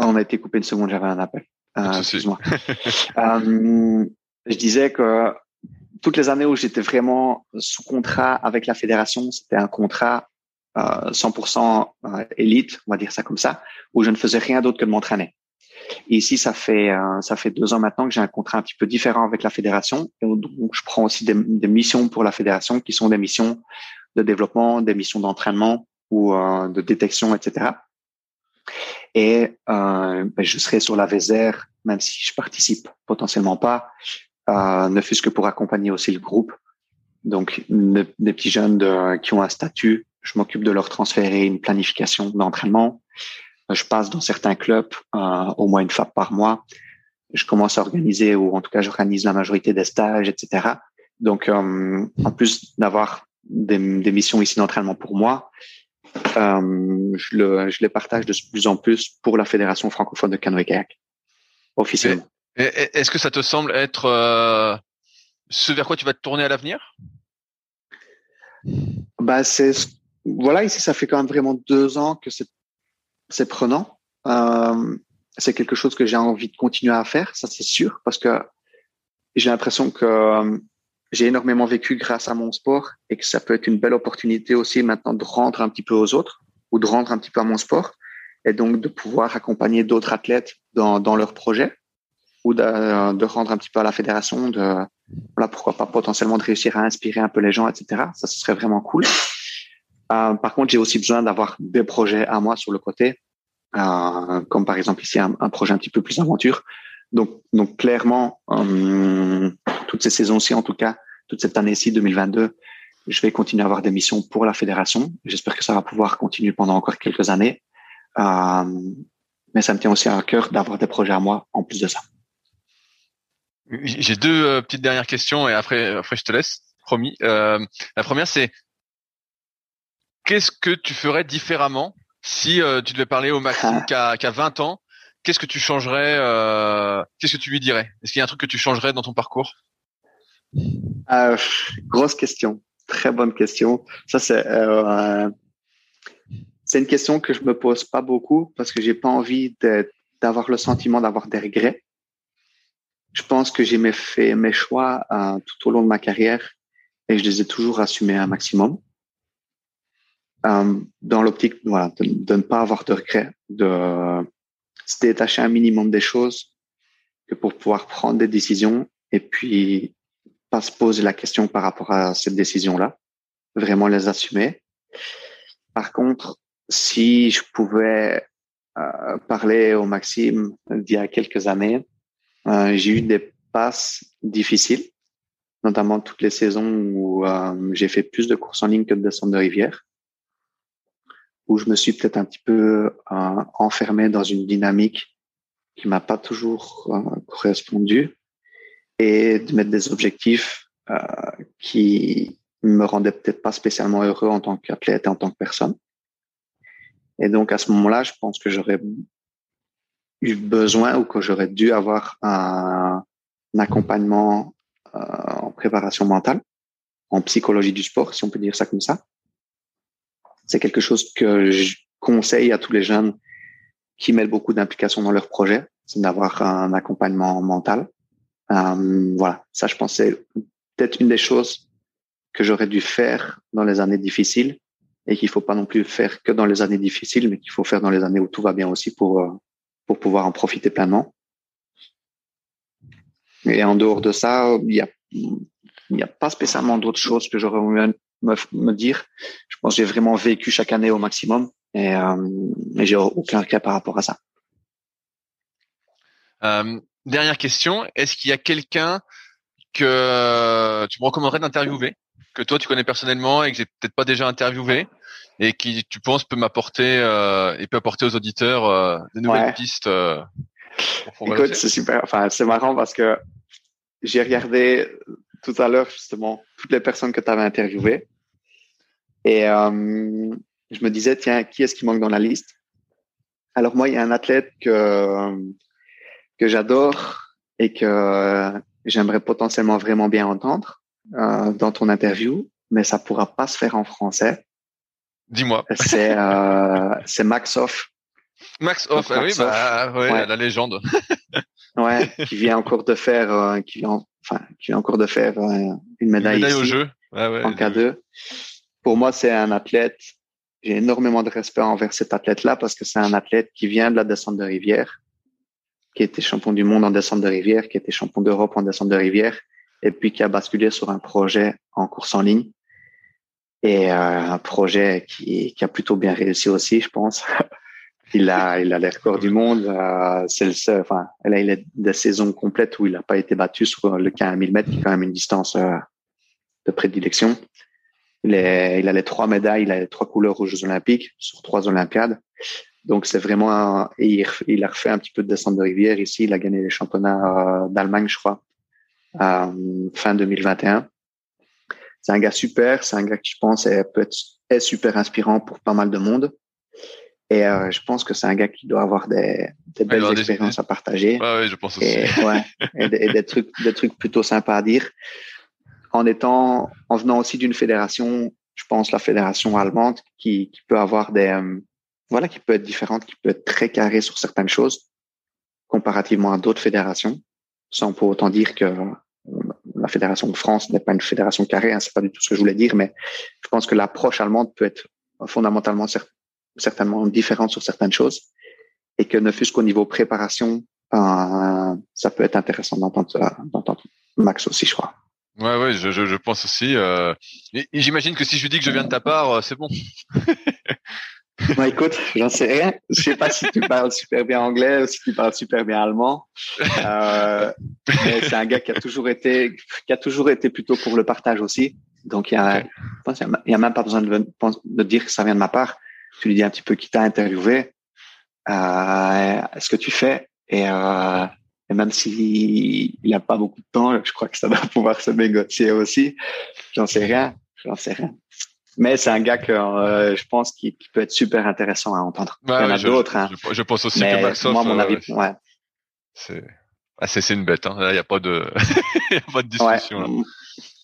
On a été coupé une seconde, j'avais un appel. Euh, excuse-moi. euh, je disais que toutes les années où j'étais vraiment sous contrat avec la fédération, c'était un contrat 100% euh, élite, on va dire ça comme ça, où je ne faisais rien d'autre que de m'entraîner. Et ici, ça fait ça fait deux ans maintenant que j'ai un contrat un petit peu différent avec la fédération. Et donc, je prends aussi des, des, missions pour la fédération qui sont des missions de développement, des missions d'entraînement ou de détection, etc. Et euh, ben, je serai sur la VSR, même si je participe potentiellement pas, euh, ne fût-ce que pour accompagner aussi le groupe. Donc, des petits jeunes qui ont un statut je m'occupe de leur transférer une planification d'entraînement. Je passe dans certains clubs euh, au moins une fois par mois. Je commence à organiser, ou en tout cas, j'organise la majorité des stages, etc. Donc, en plus d'avoir des, missions ici d'entraînement pour moi, euh, je, le, je, les partage de plus en plus pour la Fédération francophone de canoë-kayak, officiellement. Est-ce que ça te semble être euh, ce vers quoi tu vas te tourner à l'avenir? Bah, c'est voilà, ici, ça fait quand même vraiment deux ans que c'est prenant. Euh, c'est quelque chose que j'ai envie de continuer à faire, ça c'est sûr, parce que j'ai l'impression que j'ai énormément vécu grâce à mon sport et que ça peut être une belle opportunité aussi maintenant de rendre un petit peu aux autres ou de rendre un petit peu à mon sport et donc de pouvoir accompagner d'autres athlètes dans, dans leurs projets ou de, de, rendre un petit peu à la fédération de voilà pourquoi pas potentiellement de réussir à inspirer un peu les gens etc ça ce serait vraiment cool euh, par contre, j'ai aussi besoin d'avoir des projets à moi sur le côté, euh, comme par exemple ici un, projet un petit peu plus aventure. Donc, donc clairement, euh, toutes ces saisons-ci, en tout cas, toute cette année-ci 2022, je vais continuer à avoir des missions pour la fédération. J'espère que ça va pouvoir continuer pendant encore quelques années. mais ça me tient aussi à cœur d'avoir des projets à moi en plus de ça. J'ai deux petites dernières questions et après, après je te laisse, promis. la première, c'est qu'est-ce que tu ferais différemment si euh, tu devais parler au Maxime ah. a, 20 ans Qu'est-ce que tu changerais euh, Qu'est-ce que tu lui dirais? Est-ce qu'il y a un truc que tu changerais dans ton parcours? Euh, Grosse question, très bonne question. Ça c'est c'est une question que je me pose pas beaucoup parce que j'ai pas envie d'avoir le sentiment d'avoir des regrets. Je pense que j'ai fait mes choix tout au long de ma carrière et je les ai toujours assumés un maximum. Euh, dans l'optique de, de, ne pas avoir de regrets, de se détacher un minimum des choses que pour pouvoir prendre des décisions et puis pas se poser la question par rapport à cette décision-là, vraiment les assumer. Par contre, si je pouvais euh, parler au Maxime d'il y a quelques années, euh, j'ai eu des passes difficiles, notamment toutes les saisons où euh, j'ai fait plus de courses en ligne que de descente de rivière, où je me suis peut-être un petit peu euh, enfermé dans une dynamique qui m'a pas toujours euh, correspondu et de mettre des objectifs euh, qui me rendaient peut-être pas spécialement heureux en tant qu'athlète et en tant que personne. Et donc à ce moment-là, je pense que j'aurais eu besoin ou que j'aurais dû avoir un, accompagnement euh, en préparation mentale, en psychologie du sport, si on peut dire ça comme ça. C'est quelque chose que je conseille à tous les jeunes qui mêlent beaucoup d'implications dans leur projet, c'est d'avoir un accompagnement mental. Euh, voilà, ça je pense c'est peut-être une des choses que j'aurais dû faire dans les années difficiles et qu'il faut pas non plus faire que dans les années difficiles, mais qu'il faut faire dans les années où tout va bien aussi pour euh, pour pouvoir en profiter pleinement. Et en dehors de ça, il y a il n'y a pas spécialement d'autres choses que j'aurais me, me, dire. Je pense que j'ai vraiment vécu chaque année au maximum et, euh, et j'ai aucun cas par rapport à ça. Euh, dernière question, est-ce qu'il y a quelqu'un que tu me recommanderais d'interviewer, que toi tu connais personnellement et que j'ai peut-être pas déjà interviewé et qui tu penses peut m'apporter euh, et peut apporter aux auditeurs euh, des nouvelles Ouais. pistes euh, Écoute, c'est super. Enfin, c'est marrant parce que j'ai regardé tout à l'heure justement toutes les personnes que tu avais interviewées et euh, je me disais tiens qui est-ce qui manque dans la liste? Alors moi il y a un athlète que que j'adore et que j'aimerais potentiellement vraiment bien entendre euh, dans ton interview, mais ça pourra pas se faire en français. Dis-moi. C'est euh, c'est Max Off. Max Off, ah oui, Off. bah ouais, Ouais. la légende. Ouais, qui vient encore de faire, euh, qui vient, enfin, qui vient encore de faire euh, une Une médaille, médaille au jeu. Ouais, en K2. Pour moi, c'est un athlète. J'ai énormément de respect envers cet athlète-là parce que c'est un athlète qui vient de la descente de rivière, qui était champion du monde en descente de rivière, qui était champion d'Europe en descente de rivière, et puis qui a basculé sur un projet en course en ligne. Et euh, un projet qui, qui a plutôt bien réussi aussi, je pense. il a, il a les records du monde. Euh, c'est le seul. Enfin, là, il a des saisons complètes où il n'a pas été battu sur le 15 1000 mètres, qui est quand même une distance euh, de prédilection. Il, est, il a les trois médailles, il a les trois couleurs aux Jeux Olympiques sur trois Olympiades. Donc c'est vraiment il a refait un petit peu de descente de rivière ici. Il a gagné les championnats euh, d'Allemagne, je crois, euh, fin 2021. C'est un gars super. C'est un gars qui je pense est, peut être est super inspirant pour pas mal de monde. Et euh, je pense que c'est un gars qui doit avoir des, des belles des- expériences à partager Ouais, ouais, je pense aussi. et, ouais, et, des- et des trucs, des trucs plutôt sympas à dire. En étant, en venant aussi d'une fédération, je pense la fédération allemande, qui, qui peut avoir des, euh, voilà, qui peut être différente, qui peut être très carrée sur certaines choses, comparativement à d'autres fédérations, sans pour autant dire que euh, la fédération de France n'est pas une fédération carrée, hein, c'est pas du tout ce que je voulais dire, mais je pense que l'approche allemande peut être fondamentalement cer- certainement différente sur certaines choses, et que ne fût-ce qu'au niveau préparation, euh, ça peut être intéressant d'entendre ça- d'entendre Max aussi, je crois. Ouais, ouais, je, je, je pense aussi. Euh... et- et J'imagine que si je lui dis que je viens de ta part, euh, c'est bon. Bah, écoute, j'en sais rien. Je sais pas si tu parles super bien anglais ou si tu parles super bien allemand. Euh, c'est un gars qui a toujours été, qui a toujours été plutôt pour le partage aussi. Donc il y a, je pense il y a même pas besoin de, de dire que ça vient de ma part. Tu lui dis un petit peu qui t'a interviewé, euh, ce que tu fais et, euh, et même s'il il a pas beaucoup de temps, je crois que ça doit pouvoir se négocier aussi. J'en sais rien, j'en sais rien. Mais c'est un gars que euh, je pense qui, qui peut être super intéressant à entendre. Ouais, Il y en a d'autres, hein. je, je pense aussi Mais que Maxoff, moi, mon euh, avis, ouais, c'est ah, c'est une bête. Hein. Là, il y a pas de, y a pas de ouais. discussion. là.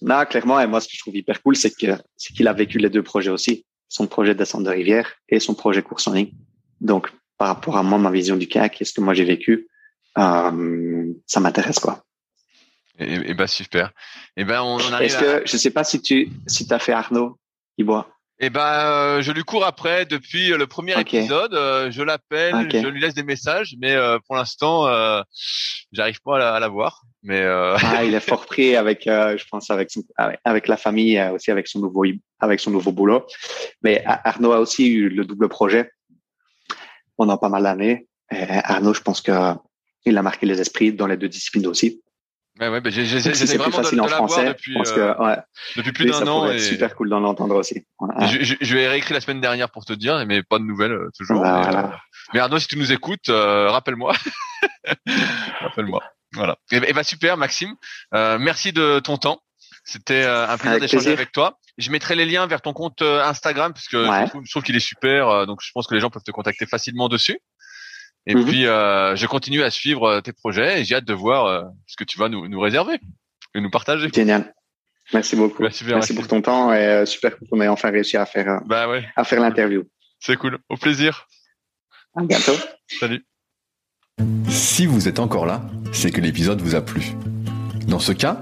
Non, clairement. Et moi, ce que je trouve hyper cool, c'est que c'est qu'il a vécu les deux projets aussi, son projet de descente de rivière et son projet course en ligne. Donc, par rapport à moi, ma vision du kayak et ce que moi j'ai vécu, euh, ça m'intéresse quoi. Et, et bah super. Et ben on, on arrive. Est-ce à... que je sais pas si tu si t'as fait Arnaud Ibois Eh ben, euh, je lui cours après depuis le premier épisode. euh, je l'appelle, je lui laisse des messages, mais euh, pour l'instant, euh, j'arrive pas à la, à la voir. Mais euh, Ah, il est fort pris avec, euh, je pense, avec son, avec- la famille, euh, aussi avec son nouveau, avec son nouveau boulot. Mais Ar- Arnaud a aussi eu le double projet pendant pas mal d'années. Arnaud, je pense que il a marqué les esprits dans les deux disciplines aussi. Ouais, ouais, ben, j'ai- j'ai- Donc, si j'essaie vraiment de, facile de voir français, depuis euh, que ouais, depuis plus d'un an. Et être super cool d'en l'entendre aussi. Voilà. je, je, je lui ai réécrit la semaine dernière pour te dire, mais pas de nouvelles euh, toujours. Voilà, mais, voilà. euh, mais Arnaud, si tu nous écoutes, euh, rappelle-moi. rappelle-moi. Voilà. Et, ben- et bah super, Maxime. Euh, merci de ton temps. C'était un plaisir d'échanger avec toi. Je mettrai les liens vers ton compte Instagram parce que Ouais. je trouve, trouve qu'il est super. donc je pense que les gens peuvent te contacter facilement dessus. Et Mhm. puis euh, je continue à suivre euh, tes projets et j'ai hâte de voir euh, ce que tu vas nous, nous réserver et nous partager. Génial. Merci beaucoup. Bah, super, Merci pour ton temps et euh, super cool qu'on ait enfin réussi à faire, euh, Bah ouais, à faire l'interview. c'est cool. Au plaisir. À bientôt. Salut. Si vous êtes encore là, c'est que l'épisode vous a plu. Dans ce cas,